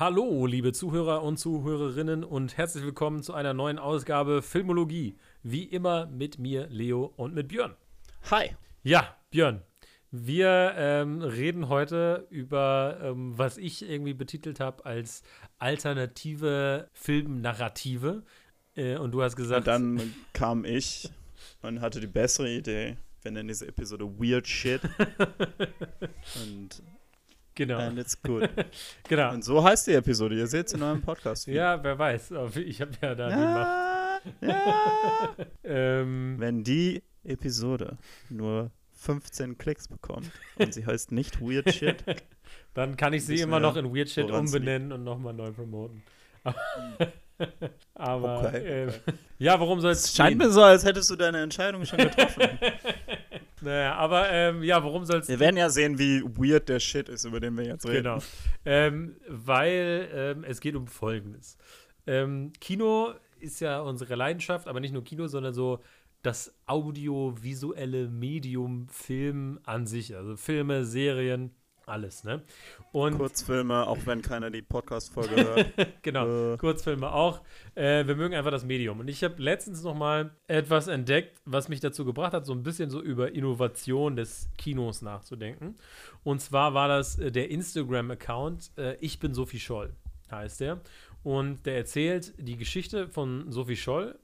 Hallo, liebe Zuhörer und Zuhörerinnen und herzlich willkommen zu einer neuen Ausgabe Filmologie. Wie immer mit mir, Leo, und mit Björn. Hi. Ja, Björn. Wir ähm, reden heute über, ähm, was ich irgendwie betitelt habe als alternative Filmnarrative. Äh, und du hast gesagt. Und dann kam ich und hatte die bessere Idee. Wir nennen diese Episode Weird Shit. und Genau. And it's good. genau. Und so heißt die Episode. Ihr seht es in eurem Podcast. Ja, wer weiß. Ich habe ja da ja, die Macht. Ja. ähm, Wenn die Episode nur 15 Klicks bekommt und sie heißt nicht Weird Shit, dann kann ich sie immer noch in Weird Shit umbenennen und nochmal neu promoten. Aber Okay, äh, ja, warum soll es es scheint mir so, als hättest du deine Entscheidung schon getroffen. Naja, aber ähm, ja, worum soll es wir werden ja sehen, wie weird der Shit ist, über den wir jetzt reden. Genau. Ähm, weil ähm, es geht um Folgendes. Ähm, Kino ist ja unsere Leidenschaft, aber nicht nur Kino, sondern so das audiovisuelle Medium Film an sich. Also Filme, Serien, alles, ne? Und Kurzfilme, auch wenn keiner die Podcast-Folge hört. genau, Äh. Kurzfilme auch. Äh, wir mögen einfach das Medium. Und ich habe letztens noch mal etwas entdeckt, was mich dazu gebracht hat, so ein bisschen so über Innovation des Kinos nachzudenken. Und zwar war das äh, der Instagram-Account äh, Ich bin Sophie Scholl, heißt der. Und der erzählt die Geschichte von Sophie Scholl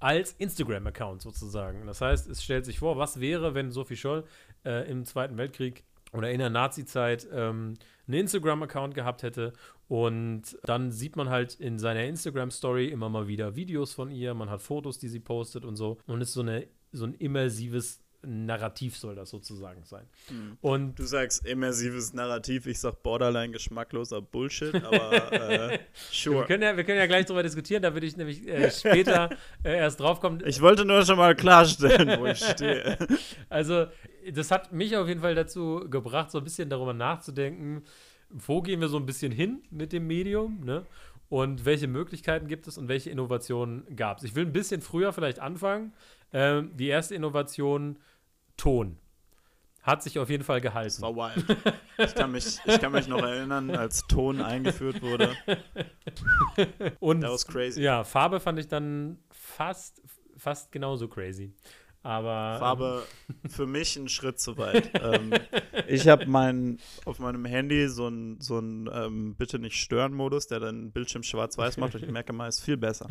als Instagram-Account sozusagen. Das heißt, es stellt sich vor, was wäre, wenn Sophie Scholl äh, im Zweiten Weltkrieg oder in der Nazi-Zeit ähm, einen Instagram-Account gehabt hätte. Und dann sieht man halt in seiner Instagram-Story immer mal wieder Videos von ihr. Man hat Fotos, die sie postet und so. Und ist so, eine, so ein immersives Narrativ soll das sozusagen sein. Mhm. Und Du sagst immersives Narrativ, ich sag borderline geschmackloser Bullshit, aber äh, wir, sure. können ja, wir können ja gleich darüber diskutieren, da würde ich nämlich äh, später äh, erst drauf kommen. Ich wollte nur schon mal klarstellen, wo ich stehe. Also, das hat mich auf jeden Fall dazu gebracht, so ein bisschen darüber nachzudenken, wo gehen wir so ein bisschen hin mit dem Medium, ne? Und welche Möglichkeiten gibt es und welche Innovationen gab es? Ich will ein bisschen früher vielleicht anfangen. Ähm, die erste Innovation, Ton. Hat sich auf jeden Fall gehalten. war wild. Ich kann, mich, ich kann mich noch erinnern, als Ton eingeführt wurde. Und That was crazy. ja, Farbe fand ich dann fast, fast genauso crazy. Aber Farbe für mich ein Schritt zu weit. ähm, ich habe mein, auf meinem Handy so einen so ein, ähm, Bitte nicht stören Modus, der dann Bildschirm schwarz-weiß macht und ich merke mal, ist viel besser.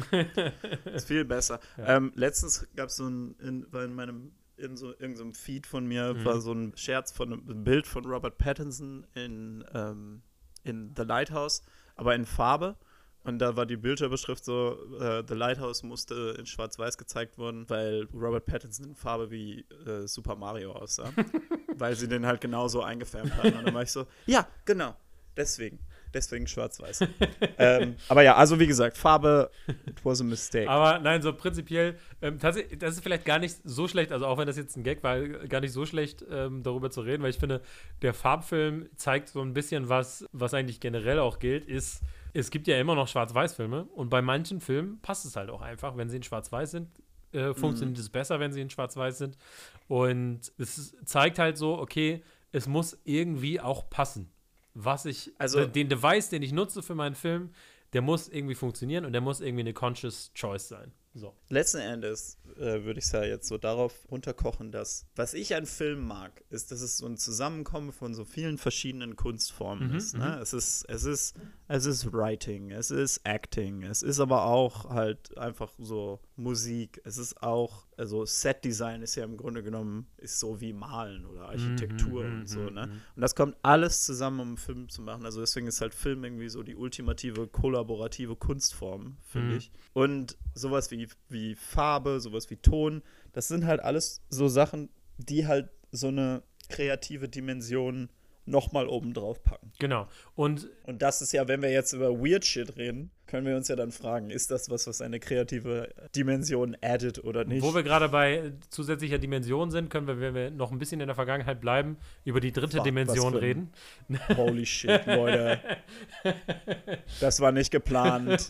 ist viel besser. Ja. Ähm, letztens gab es so ein, in, war in meinem in so irgendeinem Feed von mir Mhm. war so ein Scherz von einem Bild von Robert Pattinson in, ähm, in The Lighthouse, aber in Farbe. Und da war die Bildschirmbeschrift so, äh, The Lighthouse musste in Schwarz-Weiß gezeigt worden, weil Robert Pattinson in Farbe wie äh, Super Mario aussah. weil sie den halt genauso eingefärbt hatten. Und dann war ich so, ja, genau, deswegen. Deswegen Schwarz-Weiß. ähm, aber ja, also wie gesagt, Farbe, it was a mistake. Aber nein, so prinzipiell, ähm, tatsächlich, das ist vielleicht gar nicht so schlecht, also auch wenn das jetzt ein Gag war, gar nicht so schlecht, ähm, darüber zu reden, weil ich finde, der Farbfilm zeigt so ein bisschen was, was eigentlich generell auch gilt, ist, es gibt ja immer noch Schwarz-Weiß-Filme und bei manchen Filmen passt es halt auch einfach, wenn sie in Schwarz-Weiß sind, äh, funktioniert es besser, wenn sie in Schwarz-Weiß sind. Und es zeigt halt so, okay, es muss irgendwie auch passen. Was ich, Also- den Device, den ich nutze für meinen Film, der muss irgendwie funktionieren und der muss irgendwie eine conscious choice sein. So. Letzten Endes äh, würde ich es ja jetzt so darauf runterkochen, dass was ich an Film mag, ist, dass es so ein Zusammenkommen von so vielen verschiedenen Kunstformen Mhm, ist. Ne? Es ist, es ist, es ist Writing, es ist Acting, es ist aber auch halt einfach so Musik, es ist auch, also Set-Design ist ja im Grunde genommen ist so wie Malen oder Architektur Mhm, und so, mhm, ne? mhm. Und das kommt alles zusammen, um einen Film zu machen. Also deswegen ist halt Film irgendwie so die ultimative kollaborative Kunstform, finde Mhm. ich. Und sowas wie, wie Farbe, sowas wie Ton, das sind halt alles so Sachen, die halt so eine kreative Dimension nochmal oben drauf packen. Genau. Und Und das ist ja, wenn wir jetzt über Weird Shit reden, können wir uns ja dann fragen, ist das was, was eine kreative Dimension addet oder nicht? wo wir gerade bei zusätzlicher Dimension sind, können wir, wenn wir noch ein bisschen in der Vergangenheit bleiben, über die dritte was Dimension reden. Holy shit, Leute. Das war nicht geplant.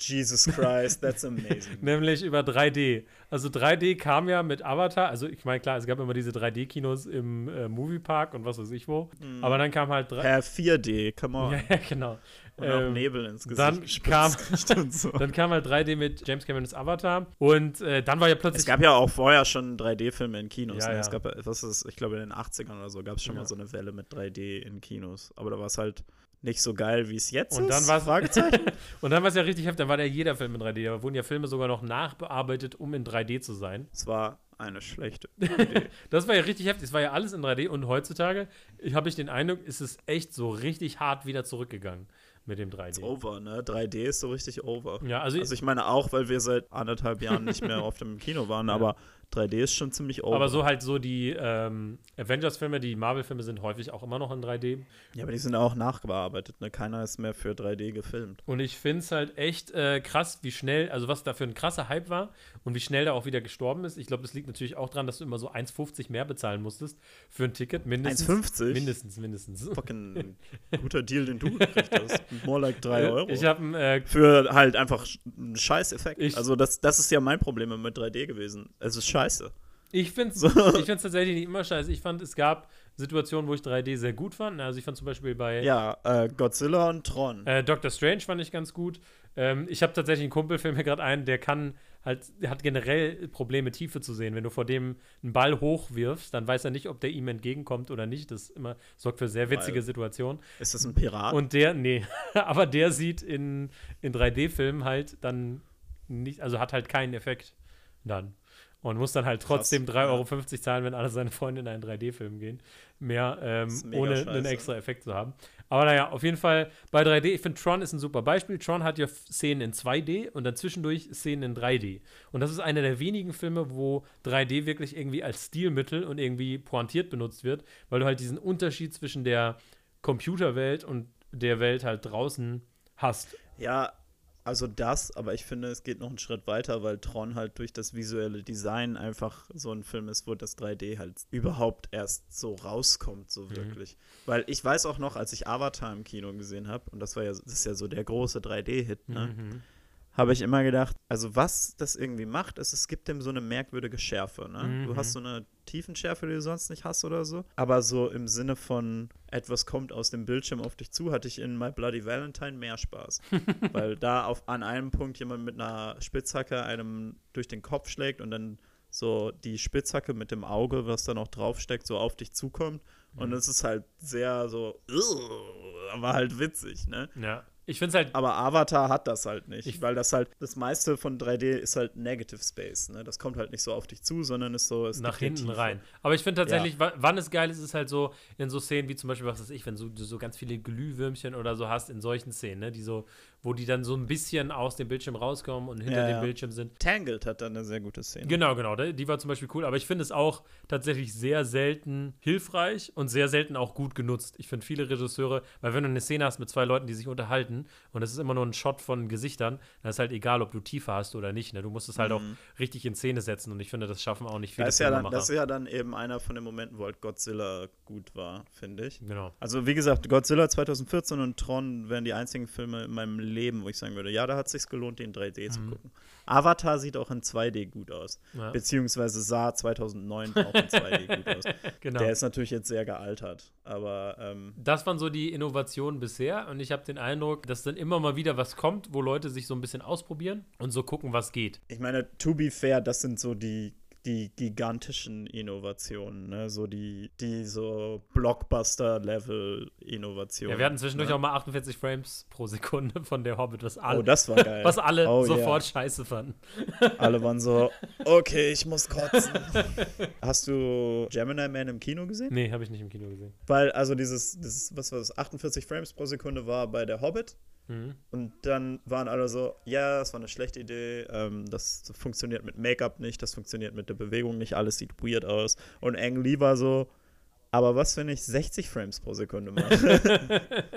Jesus Christ, that's amazing. Nämlich über 3D. Also 3D kam ja mit Avatar, also ich meine, klar, es gab immer diese 3D-Kinos im äh, Moviepark und was weiß ich wo. Aber dann kam halt 3 Herr 4D, come on. Ja, genau. Und auch Ähm, Nebel ins Gesicht dann kam- so. Dann kam halt 3D mit James Camerons Avatar und äh, dann war ja plötzlich. Es gab ja auch vorher schon 3D-Filme in Kinos. Ja, ne? ja. Es gab, was ist, ich glaube, in den 80ern oder so gab es schon Ja. mal so eine Welle mit 3D in Kinos. Aber da war es halt nicht so geil, wie es jetzt Und ist. dann Fragezeichen. und dann war es ja richtig heftig, dann war ja jeder Film in 3D. Da wurden ja Filme sogar noch nachbearbeitet, um in 3D zu sein. es war eine schlechte. Das war ja richtig heftig. Es war ja alles in 3D und heutzutage habe ich den Eindruck, ist es echt so richtig hart wieder zurückgegangen mit dem 3D. over, ne? 3D ist so richtig over. Ja, also, Also ich meine auch, weil wir seit anderthalb Jahren nicht mehr oft im Kino waren, aber 3D ist schon ziemlich over. aber so halt so die ähm, Avengers-Filme, die Marvel-Filme sind häufig auch immer noch in 3D. Ja, aber die sind auch nachbearbeitet, ne? Keiner ist mehr für 3D gefilmt. Und ich finde es halt echt äh, krass, wie schnell, also was da für ein krasser Hype war und wie schnell der auch wieder gestorben ist. Ich glaube, das liegt natürlich auch daran, dass du immer so 1,50 mehr bezahlen musstest für ein Ticket. Mindestens. 1,50? Mindestens, mindestens. Fucking guter Deal, den du gekriegt hast. More like 3 Euro. Ich habe äh, für halt einfach einen Scheiß-Effekt. Also das, das ist ja mein Problem mit 3D gewesen. Es ist scheiße. Ich finde es So. ich find's tatsächlich nicht immer scheiße. Ich fand, es gab Situationen, wo ich 3D sehr gut fand. Also ich fand zum Beispiel bei Ja, äh, Godzilla und Tron. äh, Doctor Strange fand ich ganz gut. Ähm, ich habe tatsächlich einen Kumpel, fällt mir gerade ein, der kann halt, der hat generell Probleme, Tiefe zu sehen. Wenn du vor dem einen Ball hochwirfst, dann weiß er nicht, ob der ihm entgegenkommt oder nicht. Das immer, sorgt für sehr witzige Weil- Situationen. ist das ein Pirat? Und der, nee, aber der sieht in, in 3D-Filmen halt dann nicht, also hat halt keinen Effekt dann. Und muss dann halt trotzdem 3,50 ja. Euro zahlen, wenn alle seine Freunde in einen 3D-Film gehen. Mehr, ähm, ohne einen scheiße. extra Effekt zu haben. Aber naja, auf jeden Fall bei 3D, ich finde Tron ist ein super Beispiel. Tron hat ja Szenen in 2D und dann zwischendurch Szenen in 3D. Und das ist einer der wenigen Filme, wo 3D wirklich irgendwie als Stilmittel und irgendwie pointiert benutzt wird, weil du halt diesen Unterschied zwischen der Computerwelt und der Welt halt draußen hast. ja, also das, aber ich finde, es geht noch einen Schritt weiter, weil Tron halt durch das visuelle Design einfach so ein Film ist, wo das 3D halt überhaupt erst so rauskommt, so Mhm. wirklich. Weil ich weiß auch noch, als ich Avatar im Kino gesehen habe, und das war ja, das ist ja so der große 3D-Hit, ne? Mhm. Habe ich immer gedacht, also was das irgendwie macht, ist, es gibt dem so eine merkwürdige Schärfe. Ne? Du Mhm. hast so eine Tiefenschärfe, die du sonst nicht hast oder so. Aber so im Sinne von etwas kommt aus dem Bildschirm auf dich zu, hatte ich in My Bloody Valentine mehr Spaß. Weil da auf, an einem Punkt jemand mit einer Spitzhacke einem durch den Kopf schlägt und dann so die Spitzhacke mit dem Auge, was da noch draufsteckt, so auf dich zukommt. Und es ist halt sehr so, aber halt witzig, ne? Ja. Ich finde halt Aber Avatar hat das halt nicht, Ich- weil das halt, das meiste von 3D ist halt Negative Space, ne? Das kommt halt nicht so auf dich zu, sondern ist so, es nach hinten rein. Aber ich finde tatsächlich, wa- wann es geil ist, ist halt so in so Szenen wie zum Beispiel, was weiß ich, wenn so, du so ganz viele Glühwürmchen oder so hast in solchen Szenen, ne, die so, wo die dann so ein bisschen aus dem Bildschirm rauskommen und hinter Ja, dem ja. Bildschirm sind. Tangled hat da eine sehr gute Szene. Genau, genau, die war zum Beispiel cool, aber ich finde es auch tatsächlich sehr selten hilfreich und sehr selten auch gut genutzt. Ich finde viele Regisseure, weil wenn du eine Szene hast mit zwei Leuten, die sich unterhalten und es ist immer nur ein Shot von Gesichtern, dann ist halt egal, ob du Tiefe hast oder nicht. Ne? Du musst es halt auch richtig in Szene setzen und ich finde, das schaffen auch nicht viele Mhm. Das ist, ja dann, das ist ja dann eben einer von den Momenten, wo halt Godzilla gut war, finde ich. genau. Also wie gesagt, Godzilla 2014 und Tron wären die einzigen Filme in meinem Leben, wo ich sagen würde, ja, da hat es sich gelohnt, den 3D zu gucken. Avatar sieht auch in 2D gut aus. Mhm. Ja. Beziehungsweise sah 2009 auch in 2D gut aus. Genau. Der ist natürlich jetzt sehr gealtert, aber ähm, Das waren so die Innovationen bisher und ich habe den Eindruck, dass dann immer mal wieder was kommt, wo Leute sich so ein bisschen ausprobieren und so gucken, was geht. ich meine, to be fair, das sind so die, die gigantischen Innovationen, ne? So die, die so Blockbuster-Level-Innovationen. Ja, wir hatten zwischendurch ne? auch mal 48 Frames pro Sekunde von der Hobbit, was alle, Oh, das war geil. was alle Oh, sofort scheiße fanden. Alle waren so, okay, ich muss kotzen. Hast du Gemini Man im Kino gesehen? Nee, habe ich nicht im Kino gesehen. Weil, also dieses, dieses, was war das, 48 Frames pro Sekunde war bei der Hobbit. Mhm. Und dann waren alle so, ja, das war eine schlechte Idee, ähm, das funktioniert mit Make-up nicht, das funktioniert mit der Bewegung nicht, alles sieht weird aus. Und Ang Lee war so, aber was, wenn ich 60 Frames pro Sekunde mache?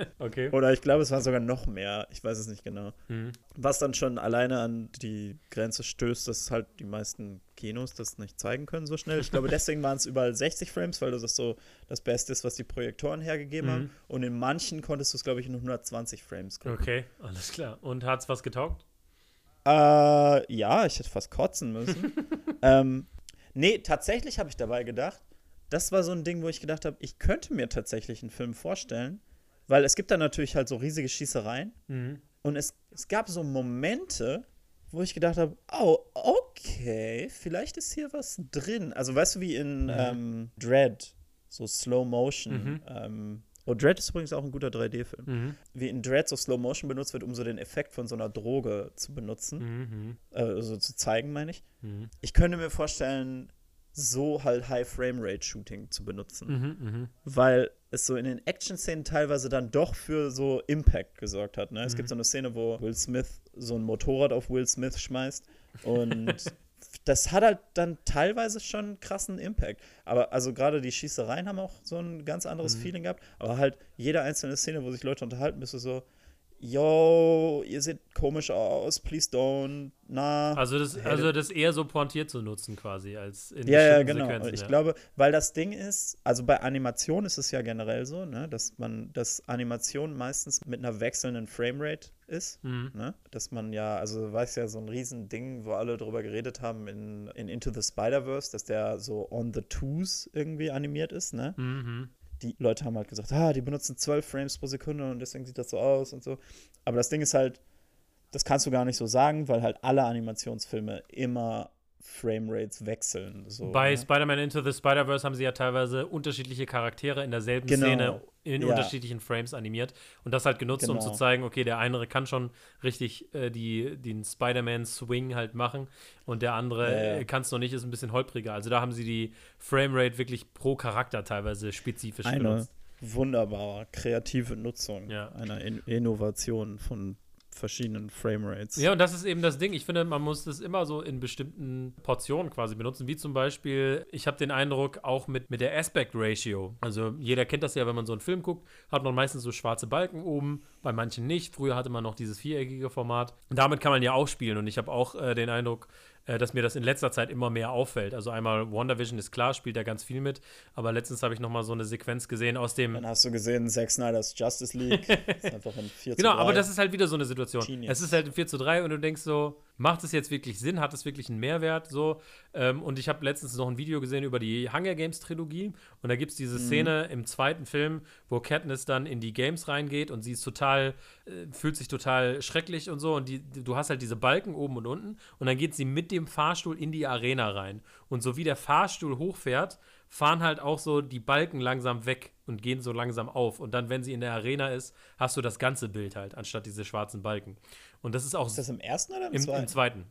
Okay. Oder ich glaube, es war sogar noch mehr, ich weiß es nicht genau. Mhm. Was dann schon alleine an die Grenze stößt, dass halt die meisten Kinos das nicht zeigen können so schnell. Ich glaube, deswegen waren es überall 60 Frames, weil das ist so das Beste ist, was die Projektoren hergegeben Mhm. haben. Und in manchen konntest du es, glaube ich, in 120 Frames gucken. Okay, alles klar. Und hat's was getaugt? Äh, ja, ich hätte fast kotzen müssen. ähm, nee, tatsächlich habe ich dabei gedacht, das war so ein Ding, wo ich gedacht habe, ich könnte mir tatsächlich einen Film vorstellen, weil es gibt da natürlich halt so riesige Schießereien Mhm. und es, es gab so Momente, wo ich gedacht habe, oh, okay, vielleicht ist hier was drin. Also weißt du, wie in ähm, Dread, so Slow Motion. Mhm. Ähm, oh, Dread ist übrigens auch ein guter 3D-Film. Mhm. Wie in Dread so Slow Motion benutzt wird, um so den Effekt von so einer Droge zu benutzen, Mhm. äh, also zu zeigen, meine ich. Mhm. Ich könnte mir vorstellen, so halt High Frame Rate Shooting zu benutzen, Mhm. Mhm. weil es so in den Action-Szenen teilweise dann doch für so Impact gesorgt hat. Ne? Es gibt so eine Szene, wo Will Smith so ein Motorrad auf Will Smith schmeißt und das hat halt dann teilweise schon einen krassen Impact. Aber also gerade die Schießereien haben auch so ein ganz anderes Feeling gehabt. Aber halt jede einzelne Szene, wo sich Leute unterhalten, bist du so, yo, ihr seht komisch aus, please don't, na. Also das, also das eher so pointiert zu nutzen quasi als in Ja, ja, genau. Sequenzen, ich ja. glaube, weil das Ding ist, also bei Animation ist es ja generell so, ne, dass man, dass Animation meistens mit einer wechselnden Framerate ist, Mhm. ne? Dass man ja, also weiß ja so ein Riesending, wo alle drüber geredet haben in, in Into the Spider-Verse, dass der so on the twos irgendwie animiert ist, ne? Mhm. Die Leute haben halt gesagt, ah, die benutzen 12 Frames pro Sekunde und deswegen sieht das so aus und so. Aber das Ding ist halt, das kannst du gar nicht so sagen, weil halt alle Animationsfilme immer Framerates wechseln. So, Bei ne? Spider-Man Into the Spider-Verse haben sie ja teilweise unterschiedliche Charaktere in derselben Genau. Szene in Ja. unterschiedlichen Frames animiert und das halt genutzt, um Genau. zu zeigen, okay, der eine kann schon richtig äh, die, den Spider-Man-Swing halt machen und der andere Ja, ja. kann es noch nicht, ist ein bisschen holpriger. Also da haben sie die Framerate wirklich pro Charakter teilweise spezifisch eine benutzt. wunderbare kreative Nutzung Ja. einer in Innovation von verschiedenen Framerates. Ja, und das ist eben das Ding. Ich finde, man muss das immer so in bestimmten Portionen quasi benutzen. Wie zum Beispiel, ich habe den Eindruck, auch mit, mit der Aspect Ratio. Also jeder kennt das ja, wenn man so einen Film guckt, hat man meistens so schwarze Balken oben, bei manchen nicht. Früher hatte man noch dieses viereckige Format. Und damit kann man ja auch spielen. Und ich habe auch äh, den Eindruck, äh, dass mir das in letzter Zeit immer mehr auffällt. Also einmal WandaVision ist klar, spielt da ganz viel mit. Aber letztens habe ich noch mal so eine Sequenz gesehen aus dem Dann hast du gesehen, Zack Snyder's Justice League. ist einfach ein 4 Genau, zu 3. aber das ist halt wieder so eine Situation. Genius. Es ist halt ein 4 zu 3 und du denkst so, macht es jetzt wirklich Sinn? Hat es wirklich einen Mehrwert? So, ähm, und ich habe letztens noch ein Video gesehen über die Hunger Games Trilogie und da gibt es Mhm. diese Szene im zweiten Film, wo Katniss dann in die Games reingeht und sie ist total, äh, fühlt sich total schrecklich und so und die, du hast halt diese Balken oben und unten und dann geht sie mit dem Fahrstuhl in die Arena rein und so wie der Fahrstuhl hochfährt, fahren halt auch so die Balken langsam weg und gehen so langsam auf. Und dann, wenn sie in der Arena ist, hast du das ganze Bild halt, anstatt diese schwarzen Balken. Und das ist auch Ist das im ersten oder im, im, zweiten? im zweiten.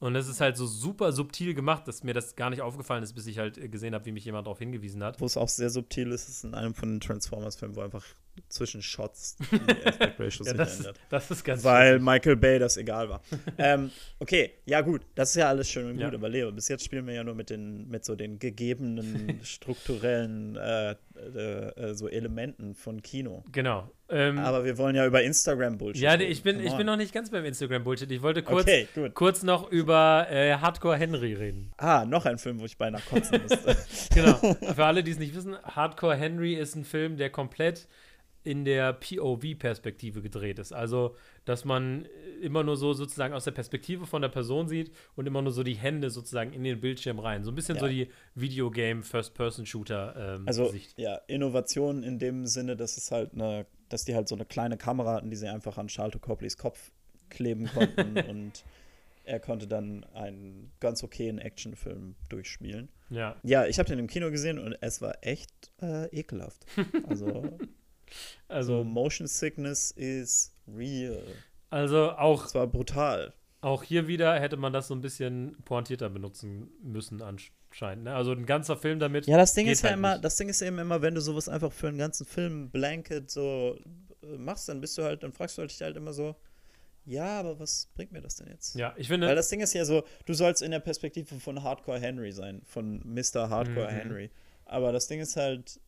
Und das ist halt so super subtil gemacht, dass mir das gar nicht aufgefallen ist, bis ich halt äh, gesehen habe, wie mich jemand darauf hingewiesen hat. Wo es auch sehr subtil ist, ist in einem von den Transformers-Filmen, wo einfach zwischen Shots die Aspect Ratio Ja, das, ändert. das ist ganz Weil schön. Michael Bay das egal war. ähm, okay, ja gut, das ist ja alles schön und gut, Ja. aber Leo, bis jetzt spielen wir ja nur mit den, mit so den gegebenen strukturellen äh, äh, äh, so Elementen von Kino. Genau. Ähm, Aber wir wollen ja über Instagram-Bullshit ja, reden. ich bin, Come ich bin noch nicht ganz beim Instagram-Bullshit. Ich wollte kurz, Okay, kurz noch über äh, Hardcore Henry reden. Ah, noch ein Film, wo ich beinahe kotzen musste. Genau. Für alle, die es nicht wissen, Hardcore Henry ist ein Film, der komplett in der POV-Perspektive gedreht ist. Also, dass man immer nur so sozusagen aus der Perspektive von der Person sieht und immer nur so die Hände sozusagen in den Bildschirm rein. So ein bisschen Ja. so die Videogame-First-Person-Shooter ähm, Also Sicht. ja, Innovation in dem Sinne, dass es halt eine, dass die halt so eine kleine Kamera hatten, die sie einfach an Charlton Copleys Kopf kleben konnten und er konnte dann einen ganz okayen Actionfilm durchspielen. Ja. Ja, ich habe den im Kino gesehen und es war echt äh, ekelhaft. Also, Also, so Motion Sickness is real. also auch, Es war brutal. auch hier wieder hätte man das so ein bisschen pointierter benutzen müssen anscheinend. Ne? Also ein ganzer Film damit. Ja, das Ding ist ja halt immer, nicht. das Ding ist eben immer, wenn du sowas einfach für einen ganzen Film Blanket so äh, machst, dann bist du halt, dann fragst du halt dich halt immer so, ja, aber was bringt mir das denn jetzt? Ja, ich Weil finde, das Ding ist ja so, du sollst in der Perspektive von Hardcore Henry sein, von Mr. Hardcore Mhm. Henry. Aber das Ding ist halt,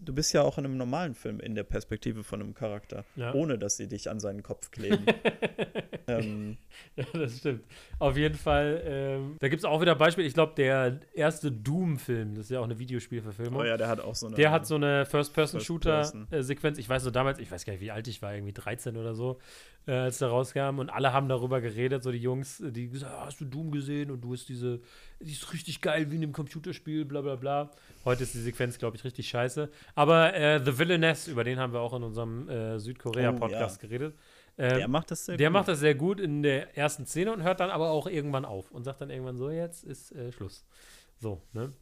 du bist ja auch in einem normalen Film in der Perspektive von einem Charakter, Ja. ohne dass sie dich an seinen Kopf kleben. ähm, Ja, das stimmt. Auf jeden Fall, ähm, da gibt es auch wieder Beispiele. Ich glaube, der erste Doom-Film, das ist ja auch eine Videospielverfilmung. oh ja, der hat auch so eine. Der hat so eine First-Person. First-Person-Shooter-Sequenz. Ich weiß so damals, ich weiß gar nicht, wie alt ich war, irgendwie 13 oder so, äh, als der rauskam. Und alle haben darüber geredet, so die Jungs, die gesagt haben, hast du Doom gesehen? Und du hast diese, die ist richtig geil wie in einem Computerspiel, bla bla bla. Heute ist die Sequenz, glaube ich, richtig scheiße. Aber äh, The Villainess, über den haben wir auch in unserem äh, Südkorea-Podcast Oh, ja. geredet. Der Ähm, macht das sehr der gut. macht das sehr gut in der ersten Szene und hört dann aber auch irgendwann auf und sagt dann irgendwann so, jetzt ist äh, Schluss. So, ne?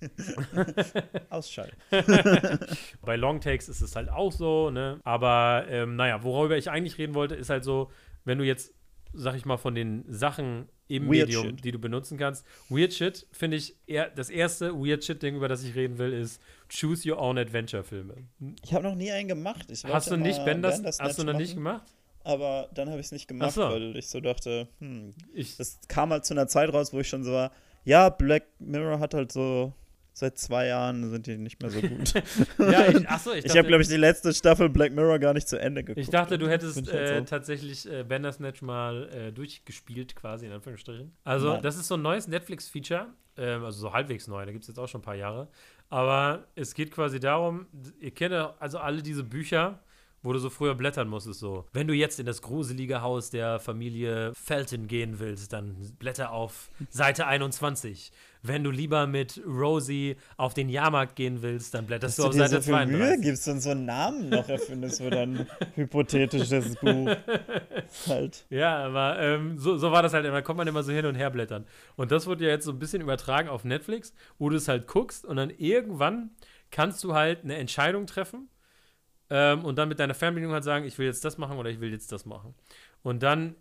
Ausschalten. Bei Longtakes ist es halt auch so, ne? Aber ähm, naja, worüber ich eigentlich reden wollte, ist halt so, wenn du jetzt, sag ich mal, von den Sachen im Weird Medium, Shit. die du benutzen kannst, Weird Shit, finde ich, eher, das erste Weird Shit-Ding, über das ich reden will, ist Choose Your Own Adventure-Filme. Ich habe noch nie einen gemacht. Hast du nicht mal Benders, Bandersnatch hast du noch nicht machen, gemacht? Aber dann habe ich es nicht gemacht, Ach so. weil ich so dachte, hm, Ich, das kam halt zu einer Zeit raus, wo ich schon so war, ja, Black Mirror hat halt so, seit zwei Jahren sind die nicht mehr so gut. ja, ich, achso, ich ich habe, glaube ich, die letzte Staffel Black Mirror gar nicht zu Ende geguckt. ich dachte, du hättest halt äh, tatsächlich äh, Bandersnatch mal äh, durchgespielt, quasi, in Anführungsstrichen. Also, Nein. das ist so ein neues Netflix-Feature, ähm, also so halbwegs neu, da gibt es jetzt auch schon ein paar Jahre. Aber es geht quasi darum, ihr kennt ja also alle diese Bücher, wo du so früher blättern musstest, so. Wenn du jetzt in das gruselige Haus der Familie Felton gehen willst, dann blätter auf Seite 21. Wenn du lieber mit Rosie auf den Jahrmarkt gehen willst, dann blätterst Dass du auf Seite so viel Mühe 32. gibst und so einen Namen noch erfindest für dein hypothetisches Buch. halt. Ja, aber ähm, so, so war das halt immer. Da kommt man immer so hin und her blättern. Und das wurde ja jetzt so ein bisschen übertragen auf Netflix, wo du es halt guckst und dann irgendwann kannst du halt eine Entscheidung treffen ähm, und dann mit deiner Fernbedienung halt sagen, ich will jetzt das machen oder ich will jetzt das machen. Und dann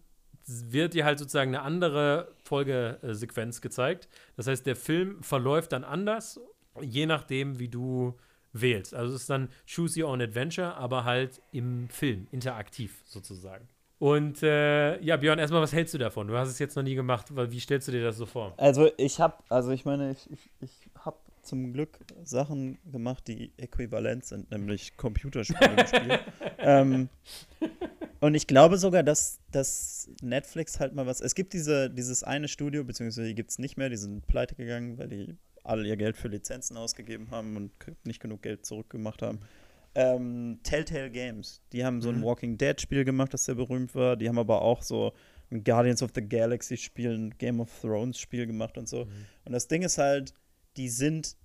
wird dir halt sozusagen eine andere Folgesequenz gezeigt. Das heißt, der Film verläuft dann anders, je nachdem, wie du wählst. Also es ist dann Choose Your Own Adventure, aber halt im Film, interaktiv sozusagen. Und äh, ja, Björn, erstmal, was hältst du davon? Du hast es jetzt noch nie gemacht, wie stellst du dir das so vor? Also ich habe, also ich meine, ich, ich, ich habe zum Glück Sachen gemacht, die äquivalent sind, nämlich Computerspiele im Spiel. ähm, und ich glaube sogar, dass, dass Netflix halt mal was. Es gibt diese, dieses eine Studio, beziehungsweise die gibt es nicht mehr, die sind pleite gegangen, weil die alle ihr Geld für Lizenzen ausgegeben haben und nicht genug Geld zurückgemacht haben. Ähm, Telltale Games, die haben so ein Mhm. Walking Dead Spiel gemacht, das sehr berühmt war. Die haben aber auch so ein Guardians of the Galaxy Spiel, ein Game of Thrones Spiel gemacht und so. Und das Ding ist halt, die sind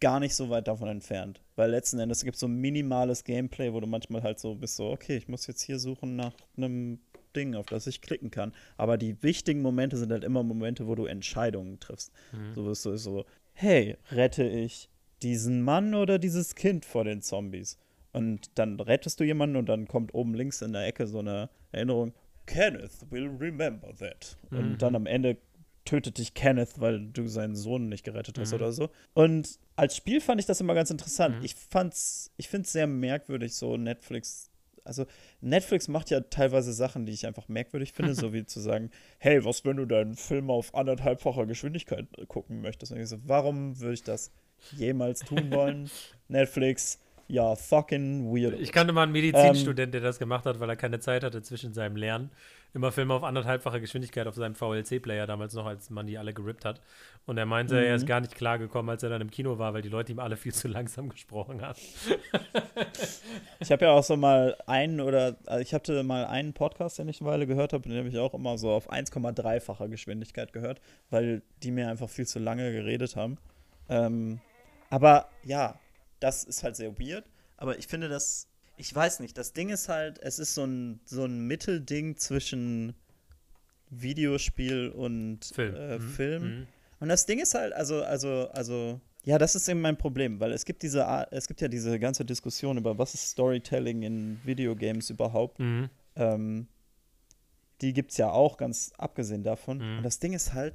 gar nicht so weit davon entfernt. Weil letzten Endes gibt es so minimales Gameplay, wo du manchmal halt so bist, so, okay, ich muss jetzt hier suchen nach einem Ding, auf das ich klicken kann. Aber die wichtigen Momente sind halt immer Momente, wo du Entscheidungen triffst. Mhm. So bist du so, hey, rette ich diesen Mann oder dieses Kind vor den Zombies? Und dann rettest du jemanden und dann kommt oben links in der Ecke so eine Erinnerung, Kenneth will remember that. Mhm. Und dann am Ende tötet dich Kenneth, weil du seinen Sohn nicht gerettet hast Mhm. oder so. Und als Spiel fand ich das immer ganz interessant. Mhm. Ich fand's, ich finde es sehr merkwürdig, so Netflix. Also Netflix macht ja teilweise Sachen, die ich einfach merkwürdig finde, so wie zu sagen, hey, was, wenn du deinen Film auf anderthalbfacher Geschwindigkeit gucken möchtest? Und ich so, warum würde ich das jemals tun wollen? Netflix, ja, fucking weird. Ich kannte mal einen Medizinstudent, der das gemacht hat, weil er keine Zeit hatte zwischen seinem Lernen. Immer Filme auf anderthalbfache Geschwindigkeit auf seinem VLC-Player, damals noch, als man die alle gerippt hat. Und er meinte, er ist Mhm. gar nicht klargekommen, als er dann im Kino war, weil die Leute ihm alle viel zu langsam gesprochen haben. Ich habe ja auch so mal einen oder also ich hatte mal einen Podcast, den ich eine Weile gehört habe, den habe ich auch immer so auf 1,3-facher Geschwindigkeit gehört, weil die mir einfach viel zu lange geredet haben. Ähm, aber ja, das ist halt sehr weird. Aber ich finde das, ich weiß nicht, das Ding ist halt, es ist so ein, so ein Mittelding zwischen Videospiel und Film. Äh, Mhm. Film. Mhm. Und das Ding ist halt, also, also, also, ja, das ist eben mein Problem, weil es gibt diese, Art- es gibt ja diese ganze Diskussion über was ist Storytelling in Videogames überhaupt. Mhm. Ähm, die gibt es ja auch, ganz abgesehen davon. Mhm. Und das Ding ist halt,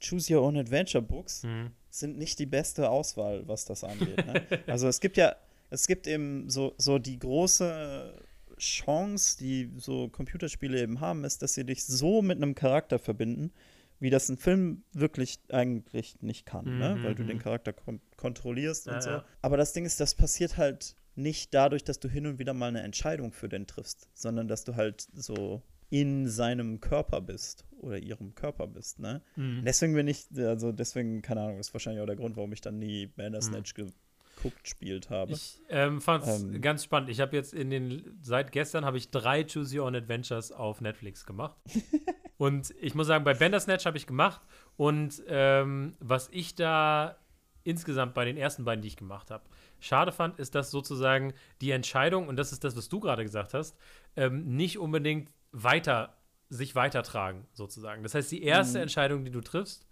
Choose Your Own Adventure Books Mhm. sind nicht die beste Auswahl, was das angeht. Ne? also es gibt ja, es gibt eben so, so die große Chance, die so Computerspiele eben haben, ist, dass sie dich so mit einem Charakter verbinden, wie das ein Film wirklich eigentlich nicht kann, ne? Mhm, weil du mhm. den Charakter kon kontrollierst Ja, und so. ja. Aber das Ding ist, das passiert halt nicht dadurch, dass du hin und wieder mal eine Entscheidung für den triffst, sondern dass du halt so in seinem Körper bist oder ihrem Körper bist, ne? Mhm. Deswegen bin ich, also deswegen, keine Ahnung, ist wahrscheinlich auch der Grund, warum ich dann nie Bandersnatch geguckt, spielt habe. Ich ähm, fand es Ähm. ganz spannend. Ich habe jetzt in den, seit gestern habe ich drei Choose Your Own Adventures auf Netflix gemacht. und ich muss sagen, bei Bandersnatch habe ich gemacht. Und ähm, was ich da insgesamt bei den ersten beiden, die ich gemacht habe, schade fand, ist, dass sozusagen die Entscheidung, und das ist das, was du gerade gesagt hast, ähm, nicht unbedingt weiter sich weitertragen, sozusagen. Das heißt, die erste mhm. Entscheidung, die du triffst,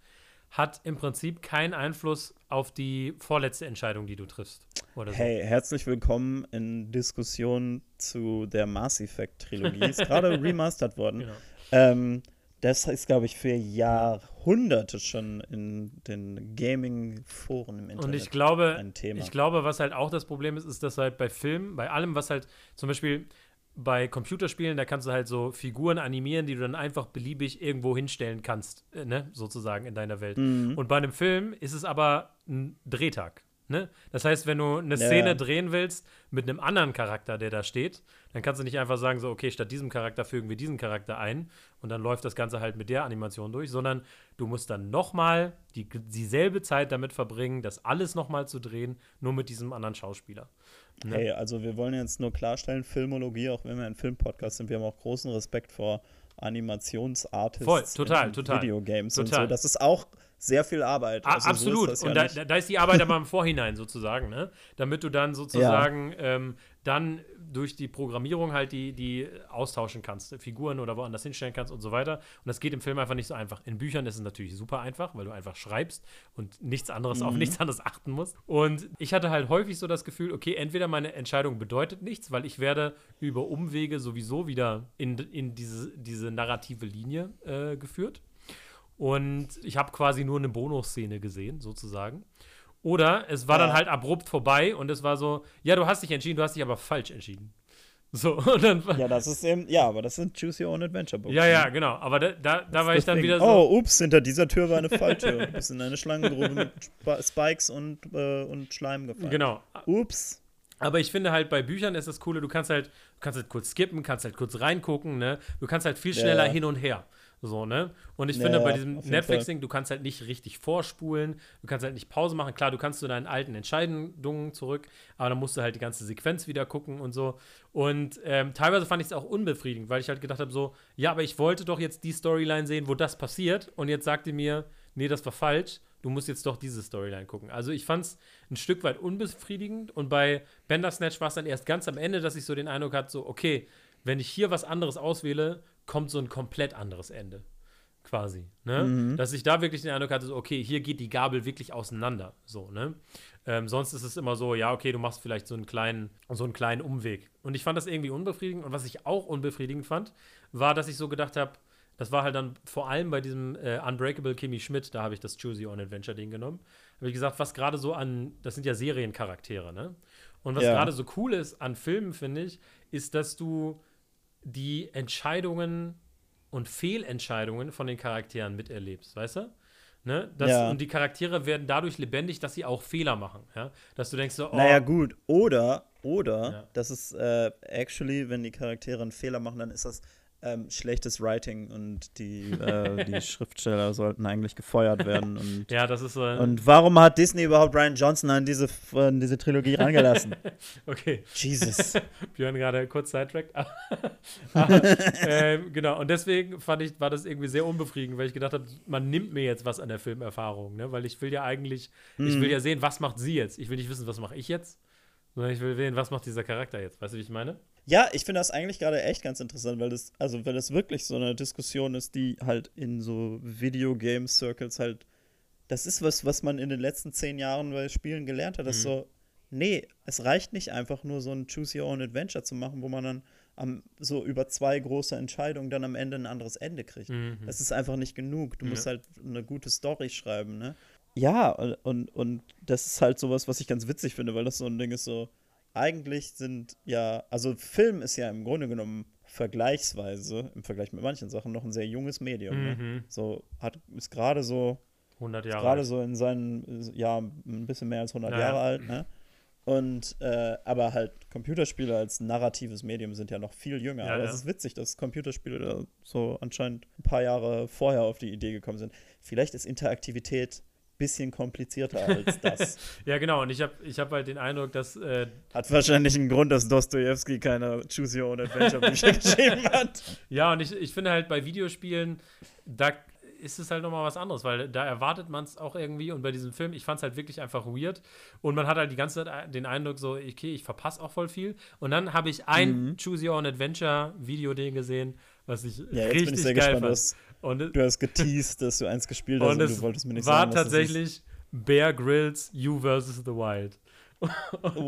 hat im Prinzip keinen Einfluss auf die vorletzte Entscheidung, die du triffst. So. Hey, herzlich willkommen in Diskussion zu der Mass Effect Trilogie. Ist gerade remastert worden. Genau. Ähm, das ist, glaube ich, für Jahrhunderte schon in den Gaming-Foren im Internet Und ich glaube, ein Thema. Ich glaube, was halt auch das Problem ist, ist, dass halt bei Filmen, bei allem, was halt zum Beispiel bei Computerspielen, da kannst du halt so Figuren animieren, die du dann einfach beliebig irgendwo hinstellen kannst, äh, ne, sozusagen in deiner Welt. Mhm. Und bei einem Film ist es aber ein Drehtag. Ne? Das heißt, wenn du eine ja. Szene drehen willst mit einem anderen Charakter, der da steht, dann kannst du nicht einfach sagen, so, okay, statt diesem Charakter fügen wir diesen Charakter ein und dann läuft das Ganze halt mit der Animation durch, sondern du musst dann nochmal die, dieselbe Zeit damit verbringen, das alles nochmal zu drehen, nur mit diesem anderen Schauspieler. Ne? Hey, also wir wollen jetzt nur klarstellen, Filmologie, auch wenn wir ein Filmpodcast sind, wir haben auch großen Respekt vor Animationsartists Voll, total, total. Videogames total. und so. Das ist auch sehr viel Arbeit. Also absolut. So und ja da, da, ist die Arbeit aber im Vorhinein sozusagen, ne? Damit du dann sozusagen ja. ähm, dann durch die Programmierung halt die, die austauschen kannst, Figuren oder woanders hinstellen kannst und so weiter. Und das geht im Film einfach nicht so einfach. In Büchern ist es natürlich super einfach, weil du einfach schreibst und nichts anderes mhm. auf nichts anderes achten musst. Und ich hatte halt häufig so das Gefühl, okay, entweder meine Entscheidung bedeutet nichts, weil ich werde über Umwege sowieso wieder in, in diese, diese narrative Linie äh, geführt. Und ich habe quasi nur eine Bonusszene gesehen, sozusagen. Oder es war ja. dann halt abrupt vorbei und es war so, ja, du hast dich entschieden, du hast dich aber falsch entschieden. So, dann, ja, das ist eben, ja, aber das sind Choose Your Own Adventure Books. Ja, ja, ne? genau. Aber da, da, da war ich dann Ding. wieder so. Oh, ups, hinter dieser Tür war eine Falltür. du bist in eine Schlangengrube mit Spikes und, äh, und Schleim gefallen. Genau. Ups. Aber ich finde halt bei Büchern ist das Coole, du kannst halt, du kannst halt kurz skippen, kannst halt kurz reingucken, ne? Du kannst halt viel schneller ja. hin und her. So, ne? Und ich ja, finde, bei diesem Netflixing, du kannst halt nicht richtig vorspulen, du kannst halt nicht Pause machen. Klar, du kannst zu deinen alten Entscheidungen zurück, aber dann musst du halt die ganze Sequenz wieder gucken und so. Und ähm, teilweise fand ich es auch unbefriedigend, weil ich halt gedacht habe, so, ja, aber ich wollte doch jetzt die Storyline sehen, wo das passiert. Und jetzt sagte mir, nee, das war falsch. Du musst jetzt doch diese Storyline gucken. Also ich fand es ein Stück weit unbefriedigend. Und bei Bandersnatch war es dann erst ganz am Ende, dass ich so den Eindruck hatte, so, okay, wenn ich hier was anderes auswähle, kommt so ein komplett anderes Ende. Quasi. Ne? Mhm. Dass ich da wirklich den Eindruck hatte, so, okay, hier geht die Gabel wirklich auseinander. So, ne? Ähm, sonst ist es immer so, ja, okay, du machst vielleicht so einen kleinen, so einen kleinen Umweg. Und ich fand das irgendwie unbefriedigend. Und was ich auch unbefriedigend fand, war, dass ich so gedacht habe, das war halt dann vor allem bei diesem äh, Unbreakable Kimmy Schmidt, da habe ich das Choose Your Own Adventure Ding genommen. Habe ich gesagt, was gerade so an, das sind ja Seriencharaktere, ne? Und was ja. gerade so cool ist an Filmen, finde ich, ist, dass du die Entscheidungen und Fehlentscheidungen von den Charakteren miterlebst, weißt du? Ne? Das, ja. Und die Charaktere werden dadurch lebendig, dass sie auch Fehler machen. Ja? Dass du denkst so, oh, Naja, gut. Oder, oder, ja. das ist äh, actually, wenn die Charaktere einen Fehler machen, dann ist das ähm, schlechtes Writing und die, äh, die Schriftsteller sollten eigentlich gefeuert werden. Und, ja, das ist so. Und warum hat Disney überhaupt Ryan Johnson an diese, an diese Trilogie rangelassen? okay. Jesus. Björn gerade kurz sidetrackt. ähm, genau, und deswegen fand ich, war das irgendwie sehr unbefriedigend, weil ich gedacht habe, man nimmt mir jetzt was an der Filmerfahrung, ne? weil ich will ja eigentlich, hm. ich will mhm. ja sehen, was macht sie jetzt. Ich will nicht wissen, was mache ich jetzt, sondern ich will sehen, was macht dieser Charakter jetzt. Weißt du, wie ich meine? Ja, ich finde das eigentlich gerade echt ganz interessant, weil das, also weil das wirklich so eine Diskussion ist, die halt in so Videogame-Circles halt, das ist was, was man in den letzten zehn Jahren bei Spielen gelernt hat, mhm. dass so, nee, es reicht nicht einfach nur so ein Choose Your Own Adventure zu machen, wo man dann am, so über zwei große Entscheidungen dann am Ende ein anderes Ende kriegt. Mhm. Das ist einfach nicht genug. Du ja. musst halt eine gute Story schreiben, ne? Ja, und, und das ist halt sowas, was ich ganz witzig finde, weil das so ein Ding ist so, eigentlich sind ja, also Film ist ja im Grunde genommen vergleichsweise, im Vergleich mit manchen Sachen, noch ein sehr junges Medium. Ne? Mhm. Ne? So hat, ist gerade so 100 Jahre gerade so in seinen, ja, ein bisschen mehr als 100 naja. Jahre alt, ne? Und, äh, aber halt Computerspiele als narratives Medium sind ja noch viel jünger. Ja, aber ja. es ist witzig, dass Computerspiele da so anscheinend ein paar Jahre vorher auf die Idee gekommen sind. Vielleicht ist Interaktivität bisschen komplizierter als das. ja, genau. Und ich habe ich hab halt den Eindruck, dass. Äh, hat wahrscheinlich einen Grund, dass Dostoevsky keine Choose Your Own Adventure Bücher geschrieben hat. Ja, und ich, ich finde halt bei Videospielen, da ist es halt nochmal was anderes, weil da erwartet man es auch irgendwie und bei diesem Film, ich fand es halt wirklich einfach weird und man hat halt die ganze Zeit den Eindruck so, okay, ich verpasse auch voll viel und dann habe ich ein mhm. Choose Your Own Adventure Video den gesehen, was ich ja, richtig geil gespannt, fand. Und, du hast geteased, dass du eins gespielt hast und, und du wolltest mir nicht sagen, war tatsächlich Bear Grylls You vs. The Wild. What?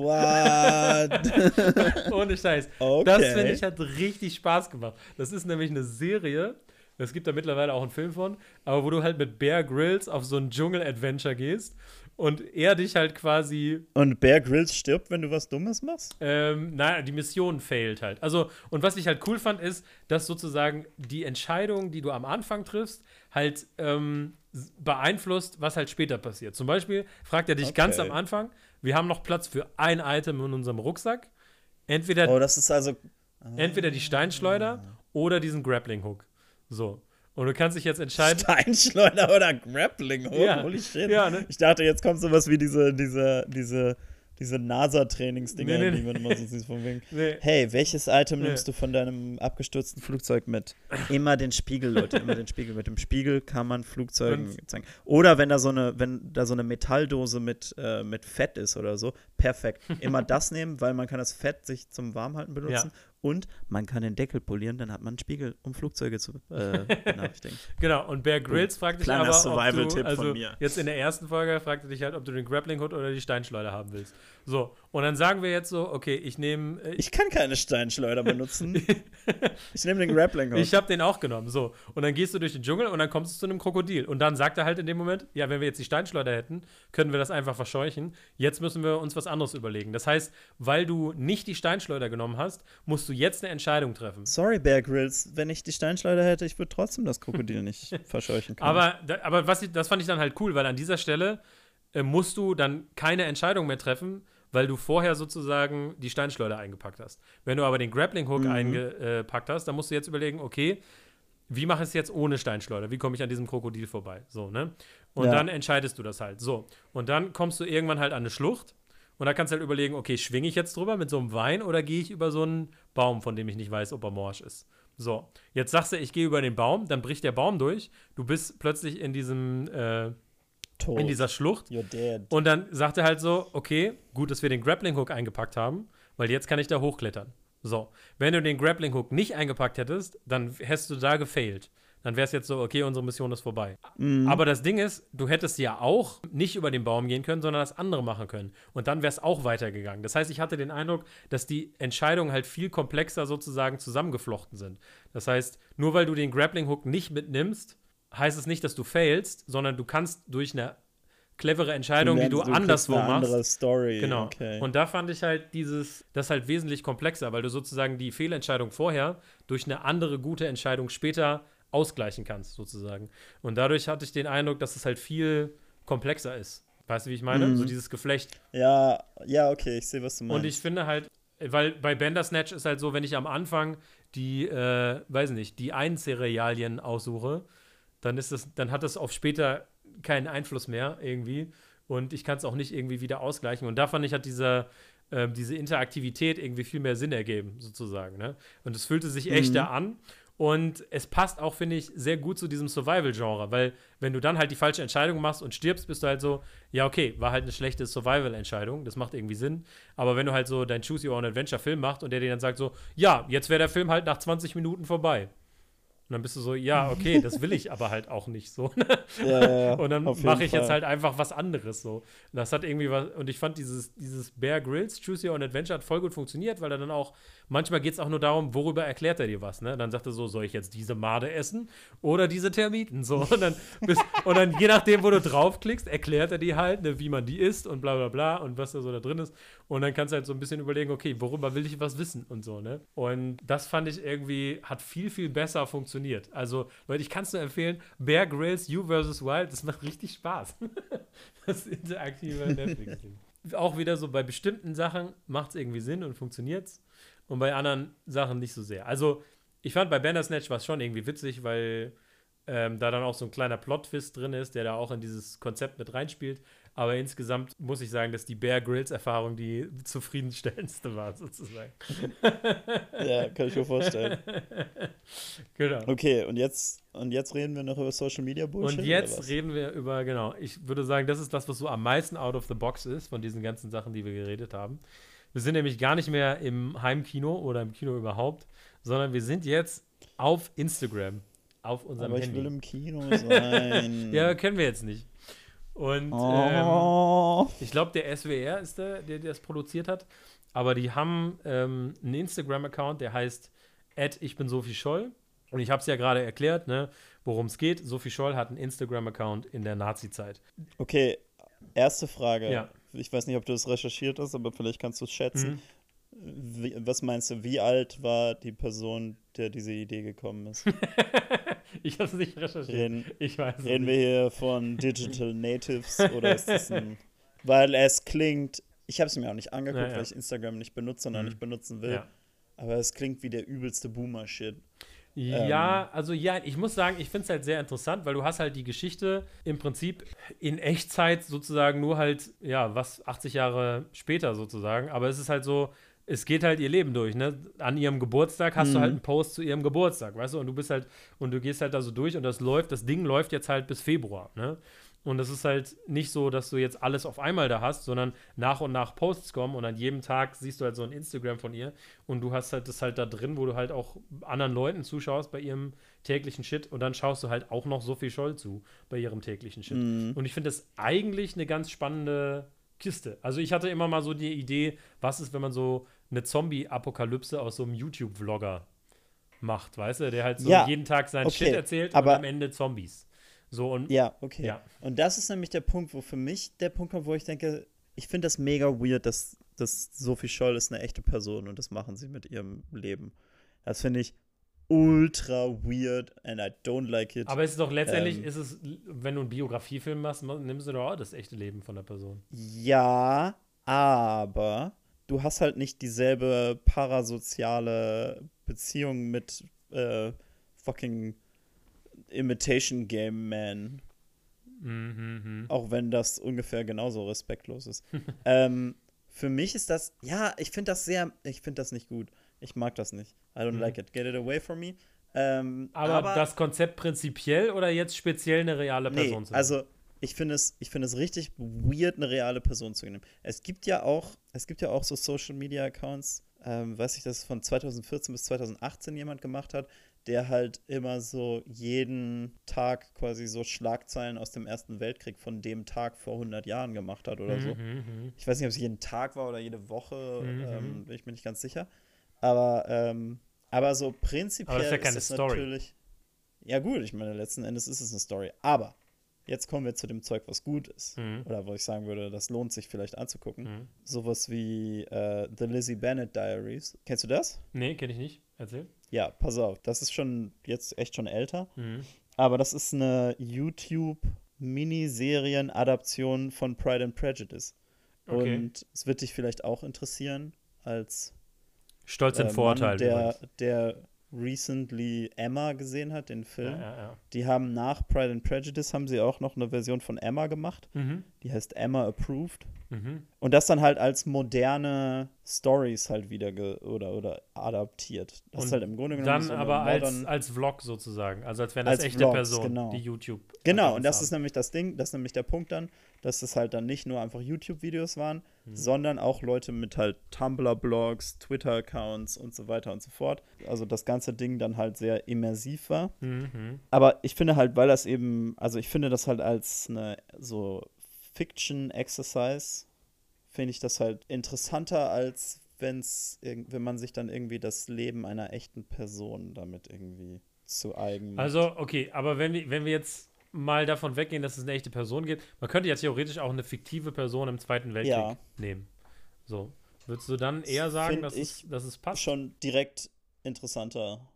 Ohne Scheiß. Okay. Das finde ich hat richtig Spaß gemacht. Das ist nämlich eine Serie. Es gibt da mittlerweile auch einen Film von, aber wo du halt mit Bear Grylls auf so ein Dschungel-Adventure gehst und er dich halt quasi. Und Bear Grylls stirbt, wenn du was Dummes machst? Ähm, naja, die Mission failt halt. Also, und was ich halt cool fand, ist, dass sozusagen die Entscheidung, die du am Anfang triffst, halt ähm, beeinflusst, was halt später passiert. Zum Beispiel fragt er dich okay. ganz am Anfang, wir haben noch Platz für ein Item in unserem Rucksack. Entweder, oh, das ist also. Entweder die Steinschleuder ah. oder diesen Grappling Hook. So. Und du kannst dich jetzt entscheiden. Steinschleuder oder Grappling Hook? Ja. Holy shit. Ja, ne? Ich dachte, jetzt kommt sowas wie diese, diese, diese diese NASA-Trainingsdinger, nee, nee, die man immer so sieht von wegen. Hey, welches Item nimmst du von deinem abgestürzten Flugzeug mit? Immer den Spiegel, Leute, immer den Spiegel. Mit dem Spiegel kann man Flugzeugen Und? zeigen. Oder wenn da so eine, wenn da so eine Metalldose mit, äh, mit Fett ist oder so, perfekt. Immer das nehmen, weil man kann das Fett sich zum Warmhalten benutzen. Ja. Und man kann den Deckel polieren, dann hat man einen Spiegel, um Flugzeuge zu äh, benachrichtigen. genau, und Bear Grylls fragt dich aber, ob du, also jetzt in der ersten Folge fragte dich halt, ob du den Grappling Hood oder die Steinschleuder haben willst. So, und dann sagen wir jetzt so, okay, ich nehme. Äh, ich kann keine Steinschleuder benutzen. ich nehme den Grappling Hook. Ich habe den auch genommen. So, und dann gehst du durch den Dschungel und dann kommst du zu einem Krokodil. Und dann sagt er halt in dem Moment, ja, wenn wir jetzt die Steinschleuder hätten, können wir das einfach verscheuchen. Jetzt müssen wir uns was anderes überlegen. Das heißt, weil du nicht die Steinschleuder genommen hast, musst du jetzt eine Entscheidung treffen. Sorry, Bear Grylls, wenn ich die Steinschleuder hätte, ich würde trotzdem das Krokodil nicht verscheuchen können. Aber, aber was das fand ich dann halt cool, weil an dieser Stelle äh, musst du dann keine Entscheidung mehr treffen, weil du vorher sozusagen die Steinschleuder eingepackt hast. Wenn du aber den Grappling Hook mhm. eingepackt hast, dann musst du jetzt überlegen, okay, wie mache ich es jetzt ohne Steinschleuder? Wie komme ich an diesem Krokodil vorbei? So, ne? Und ja. dann entscheidest du das halt. So. Und dann kommst du irgendwann halt an eine Schlucht und da kannst du halt überlegen, okay, schwinge ich jetzt drüber mit so einem Wein oder gehe ich über so einen Baum, von dem ich nicht weiß, ob er morsch ist? So, jetzt sagst du, ich gehe über den Baum, dann bricht der Baum durch, du bist plötzlich in diesem äh, in dieser Schlucht. You're dead. Und dann sagt er halt so, okay, gut, dass wir den Grappling Hook eingepackt haben, weil jetzt kann ich da hochklettern. So, wenn du den Grappling Hook nicht eingepackt hättest, dann hättest du da gefailt. Dann wäre es jetzt so, okay, unsere Mission ist vorbei. Mhm. Aber das Ding ist, du hättest ja auch nicht über den Baum gehen können, sondern das andere machen können. Und dann wäre es auch weitergegangen. Das heißt, ich hatte den Eindruck, dass die Entscheidungen halt viel komplexer sozusagen zusammengeflochten sind. Das heißt, nur weil du den Grappling Hook nicht mitnimmst, heißt es nicht, dass du failst, sondern du kannst durch eine clevere Entscheidung, du die du, du anderswo eine machst. Andere Story. Genau. Okay. Und da fand ich halt dieses, das halt wesentlich komplexer, weil du sozusagen die Fehlentscheidung vorher durch eine andere gute Entscheidung später ausgleichen kannst, sozusagen. Und dadurch hatte ich den Eindruck, dass es halt viel komplexer ist. Weißt du, wie ich meine? Mhm. So dieses Geflecht. Ja, ja, okay, ich sehe, was du meinst. Und ich finde halt, weil bei Bandersnatch ist halt so, wenn ich am Anfang die, äh, weiß nicht, die Einzerealien aussuche, dann ist das, dann hat das auf später keinen Einfluss mehr irgendwie. Und ich kann es auch nicht irgendwie wieder ausgleichen. Und da fand ich, hat dieser, äh, diese Interaktivität irgendwie viel mehr Sinn ergeben, sozusagen. Ne? Und es fühlte sich echter mhm. an. Und es passt auch, finde ich, sehr gut zu diesem Survival-Genre, weil wenn du dann halt die falsche Entscheidung machst und stirbst, bist du halt so, ja, okay, war halt eine schlechte Survival-Entscheidung, das macht irgendwie Sinn. Aber wenn du halt so dein Choose Your Own Adventure-Film machst und der dir dann sagt so, ja, jetzt wäre der Film halt nach 20 Minuten vorbei. Und dann bist du so, ja, okay, das will ich aber halt auch nicht so. ja, ja, ja, und dann mache ich Fall. jetzt halt einfach was anderes so. Und das hat irgendwie was, und ich fand dieses, dieses Bear Grylls Choose Your Own Adventure hat voll gut funktioniert, weil er dann auch, manchmal geht es auch nur darum, worüber erklärt er dir was, ne? Dann sagt er so, soll ich jetzt diese Made essen oder diese Termiten? So, und dann, bist, und dann je nachdem, wo du draufklickst, erklärt er dir halt, ne, wie man die isst und bla bla bla und was da so da drin ist. Und dann kannst du halt so ein bisschen überlegen, okay, worüber will ich was wissen und so, ne? Und das fand ich irgendwie, hat viel, viel besser funktioniert. Also, Leute, ich kann es nur empfehlen, Bear Grylls You vs. Wild, das macht richtig Spaß. das interaktive Netflix-Ding. Auch wieder so bei bestimmten Sachen macht es irgendwie Sinn und funktioniert und bei anderen Sachen nicht so sehr. Also, ich fand bei Bandersnatch war es schon irgendwie witzig, weil ähm, da dann auch so ein kleiner Plot-Twist drin ist, der da auch in dieses Konzept mit reinspielt. Aber insgesamt muss ich sagen, dass die Bear Grylls Erfahrung die zufriedenstellendste war, sozusagen. ja, kann ich mir vorstellen. genau. Okay, und jetzt, und jetzt reden wir noch über Social Media Bullshit. Und jetzt reden wir über, genau, ich würde sagen, das ist das, was so am meisten out of the box ist von diesen ganzen Sachen, die wir geredet haben. Wir sind nämlich gar nicht mehr im Heimkino oder im Kino überhaupt, sondern wir sind jetzt auf Instagram, auf unserem Aber Handy. ich will im Kino sein. ja, können wir jetzt nicht. Und oh. ähm, ich glaube, der SWR ist der, der das produziert hat. Aber die haben ähm, einen Instagram-Account, der heißt ich bin Sophie Scholl. Und ich habe es ja gerade erklärt, ne, worum es geht. Sophie Scholl hat einen Instagram-Account in der Nazi-Zeit. Okay, erste Frage. Ja. Ich weiß nicht, ob du das recherchiert hast, aber vielleicht kannst du es schätzen. Mhm. Wie, was meinst du, wie alt war die Person, der diese Idee gekommen ist? ich habe es nicht recherchiert. Reden, ich weiß reden wir hier von Digital Natives oder ist das ein. Weil es klingt. Ich habe es mir auch nicht angeguckt, ja, ja. weil ich Instagram nicht benutze, sondern mhm. nicht benutzen will. Ja. Aber es klingt wie der übelste Boomer-Shit. Ja, ähm. also ja, ich muss sagen, ich finde es halt sehr interessant, weil du hast halt die Geschichte im Prinzip in Echtzeit sozusagen nur halt, ja, was 80 Jahre später sozusagen, aber es ist halt so, es geht halt ihr Leben durch, ne? An ihrem Geburtstag hast mhm. du halt einen Post zu ihrem Geburtstag, weißt du? Und du bist halt, und du gehst halt da so durch und das läuft, das Ding läuft jetzt halt bis Februar, ne? Und es ist halt nicht so, dass du jetzt alles auf einmal da hast, sondern nach und nach Posts kommen und an jedem Tag siehst du halt so ein Instagram von ihr und du hast halt das halt da drin, wo du halt auch anderen Leuten zuschaust bei ihrem täglichen Shit und dann schaust du halt auch noch Sophie Scholl zu bei ihrem täglichen Shit. Mhm. Und ich finde das eigentlich eine ganz spannende Kiste. Also ich hatte immer mal so die Idee, was ist, wenn man so eine Zombie-Apokalypse aus so einem YouTube-Vlogger macht, weißt du, der halt so ja, jeden Tag seinen okay, Shit erzählt aber und am Ende Zombies. So und ja, okay. Ja. Und das ist nämlich der Punkt, wo für mich der Punkt kommt, wo ich denke, ich finde das mega weird, dass, dass Sophie Scholl ist eine echte Person und das machen sie mit ihrem Leben. Das finde ich ultra weird and I don't like it. Aber es ist doch letztendlich, ähm, ist es, wenn du einen Biografiefilm machst, nimmst du doch auch das echte Leben von der Person. Ja, aber du hast halt nicht dieselbe parasoziale Beziehung mit äh, fucking Imitation Game Man. Mhm, auch wenn das ungefähr genauso respektlos ist. ähm, für mich ist das, ja, ich finde das sehr, ich finde das nicht gut. Ich mag das nicht. I don't mhm. like it. Get it away from me. Ähm, aber, aber, das Konzept prinzipiell oder jetzt speziell eine reale Person nee, zu nehmen? Also ich finde es, ich finde es richtig weird, eine reale Person zu nehmen. Es gibt ja auch, es gibt ja auch so Social Media Accounts, ähm, weiß ich, dass von 2014 bis 2018 jemand gemacht hat, der halt immer so jeden Tag quasi so Schlagzeilen aus dem Ersten Weltkrieg von dem Tag vor 100 Jahren gemacht hat oder so. Mhm, mhm. Ich weiß nicht, ob es jeden Tag war oder jede Woche, Mhm. ähm, bin ich mir nicht ganz sicher. Aber, ähm, aber so prinzipiell Aber das ist ja keine es Story. natürlich. Ja, gut, ich meine, letzten Endes ist es eine Story. Aber jetzt kommen wir zu dem Zeug, was gut ist. Mhm. Oder wo ich sagen würde, das lohnt sich vielleicht anzugucken. Mhm. Sowas wie äh, The Lizzie Bennett Diaries. Kennst du das? Nee, kenne ich nicht. Erzähl. Ja, pass auf, das ist schon jetzt echt schon älter. Mhm. Aber das ist eine YouTube-Miniserien-Adaption von Pride and Prejudice. Okay. Und es wird dich vielleicht auch interessieren, als Stolz und äh, Vorurteil. Mann, der, übrigens. der recently Emma gesehen hat, den Film. Ja, ja, ja. Die haben nach Pride and Prejudice haben sie auch noch eine Version von Emma gemacht. Mhm. Die heißt Emma Approved. Mhm. Und das dann halt als moderne Stories halt wieder oder, oder adaptiert. Das Und ist halt im Grunde genommen Dann so aber als, als Vlog sozusagen. Also als wären das Als echte Vlogs, Personen, genau. die YouTube. Genau, und das haben. ist nämlich das Ding, das ist nämlich der Punkt dann, dass es halt dann nicht nur einfach YouTube-Videos waren, Mhm. sondern auch Leute mit halt Tumblr-Blogs, Twitter-Accounts und so weiter und so fort. Also das ganze Ding dann halt sehr immersiv war. Mhm. Aber ich finde halt, weil das eben, also ich finde das halt als eine so Fiction-Exercise, finde ich das halt interessanter, als wenn's, wenn man sich dann irgendwie das Leben einer echten Person damit irgendwie zu eigen macht. Also, okay, aber wenn wir, wenn wir jetzt mal davon weggehen, dass es eine echte Person geht, man könnte ja theoretisch auch eine fiktive Person im Zweiten Weltkrieg Ja. nehmen. So. Würdest du dann eher sagen, Find dass es, dass es passt? schon direkt interessanter.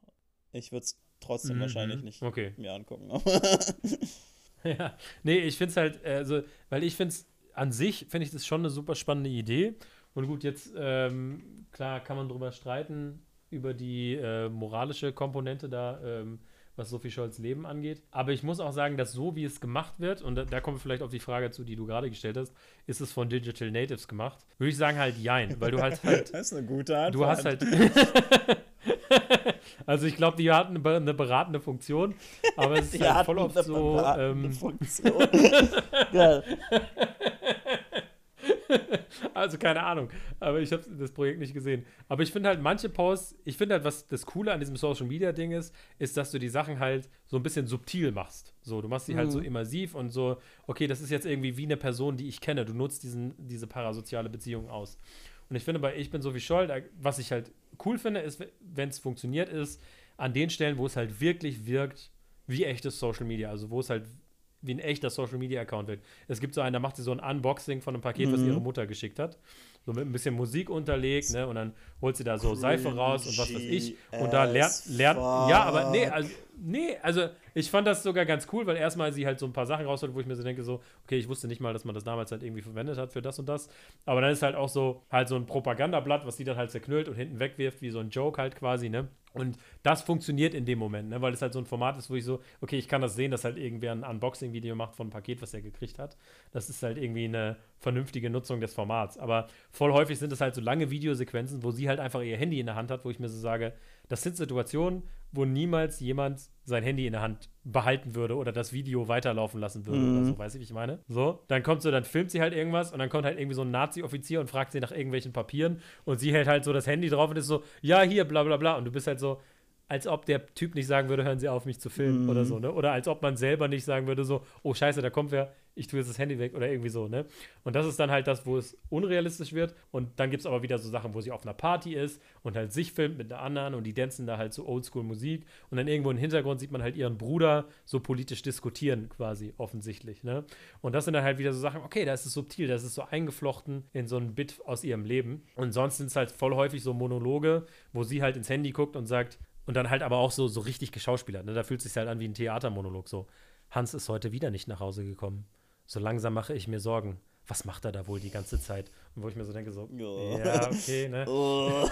Ich würde es trotzdem Mhm. wahrscheinlich nicht Okay. mir angucken. Ja, nee, ich finde es halt, äh, so, weil ich finde es an sich, finde ich das schon eine super spannende Idee. Und gut, jetzt, ähm, klar, kann man drüber streiten, über die äh, moralische Komponente da, ähm, was Sophie Scholz Leben angeht. Aber ich muss auch sagen, dass so wie es gemacht wird, und da, da kommen wir vielleicht auf die Frage zu, die du gerade gestellt hast, ist es von Digital Natives gemacht? Würde ich sagen halt jein, weil du halt halt. das ist eine gute Antwort. Du hast halt. also ich glaube, die hatten eine beratende Funktion, aber es ist Die halt voll oft so. Ähm, Funktion. Also keine Ahnung, aber ich habe das Projekt nicht gesehen. Aber ich finde halt manche Posts, ich finde halt, was das Coole an diesem Social Media Ding ist, ist, dass du die Sachen halt so ein bisschen subtil machst. So, du machst die halt so Mhm. immersiv und so, okay, das ist jetzt irgendwie wie eine Person, die ich kenne. Du nutzt diesen, diese parasoziale Beziehung aus. Und ich finde bei Ich bin so wie Scholl, da- was ich halt cool finde, ist, wenn es funktioniert, ist an den Stellen, wo es halt wirklich wirkt wie echtes Social Media. Also wo es halt wie ein echter Social Media Account wirkt. Es gibt so einen, da macht sie so ein Unboxing von einem Paket, was Mhm. ihre Mutter geschickt hat. So mit ein bisschen Musik unterlegt, ne? Und dann holt sie da so Seife raus und was weiß ich. Und da lernt, lernt ja, aber nee, also, nee, also ich fand das sogar ganz cool, weil erstmal sie halt so ein paar Sachen rausholt, wo ich mir so denke, so, okay, ich wusste nicht mal, dass man das damals halt irgendwie verwendet hat für das und das. Aber dann ist halt auch so, halt so ein Propagandablatt, was sie dann halt zerknüllt und hinten wegwirft, wie so ein Joke halt quasi, ne? Und das funktioniert in dem Moment, ne? weil es halt so ein Format ist, wo ich so, okay, ich kann das sehen, dass halt irgendwer ein Unboxing-Video macht von einem Paket, was er gekriegt hat. Das ist halt irgendwie eine vernünftige Nutzung des Formats. Aber voll häufig sind es halt so lange Videosequenzen, wo sie halt einfach ihr Handy in der Hand hat, wo ich mir so sage, das sind Situationen, wo niemals jemand sein Handy in der Hand behalten würde oder das Video weiterlaufen lassen würde oder so, weißt du, wie ich meine? So, dann kommt so, dann filmt sie halt irgendwas und dann kommt halt irgendwie so ein Nazi-Offizier und fragt sie nach irgendwelchen Papieren und sie hält halt so das Handy drauf und ist so, ja, hier, bla bla bla und du bist halt so, als ob der Typ nicht sagen würde, hören Sie auf, mich zu filmen oder so, ne? Oder als ob man selber nicht sagen würde, so, oh scheiße, da kommt wer, ich tue jetzt das Handy weg oder irgendwie so, ne? Und das ist dann halt das, wo es unrealistisch wird. Und dann gibt es aber wieder so Sachen, wo sie auf einer Party ist und halt sich filmt mit einer anderen und die dancen da halt so Oldschool-Musik. Und dann irgendwo im Hintergrund sieht man halt ihren Bruder so politisch diskutieren, quasi, offensichtlich, ne? Und das sind dann halt wieder so Sachen, okay, da ist es subtil, das ist so eingeflochten in so ein Bit aus ihrem Leben. Und sonst sind es halt voll häufig so Monologe, wo sie halt ins Handy guckt und sagt, und dann halt aber auch so, so richtig geschauspielert. Ne? Da fühlt es sich halt an wie ein Theatermonolog. So, Hans ist heute wieder nicht nach Hause gekommen. So langsam mache ich mir Sorgen. Was macht er da wohl die ganze Zeit? Und wo ich mir so denke, so, Ja. ja, okay, ne? Oh.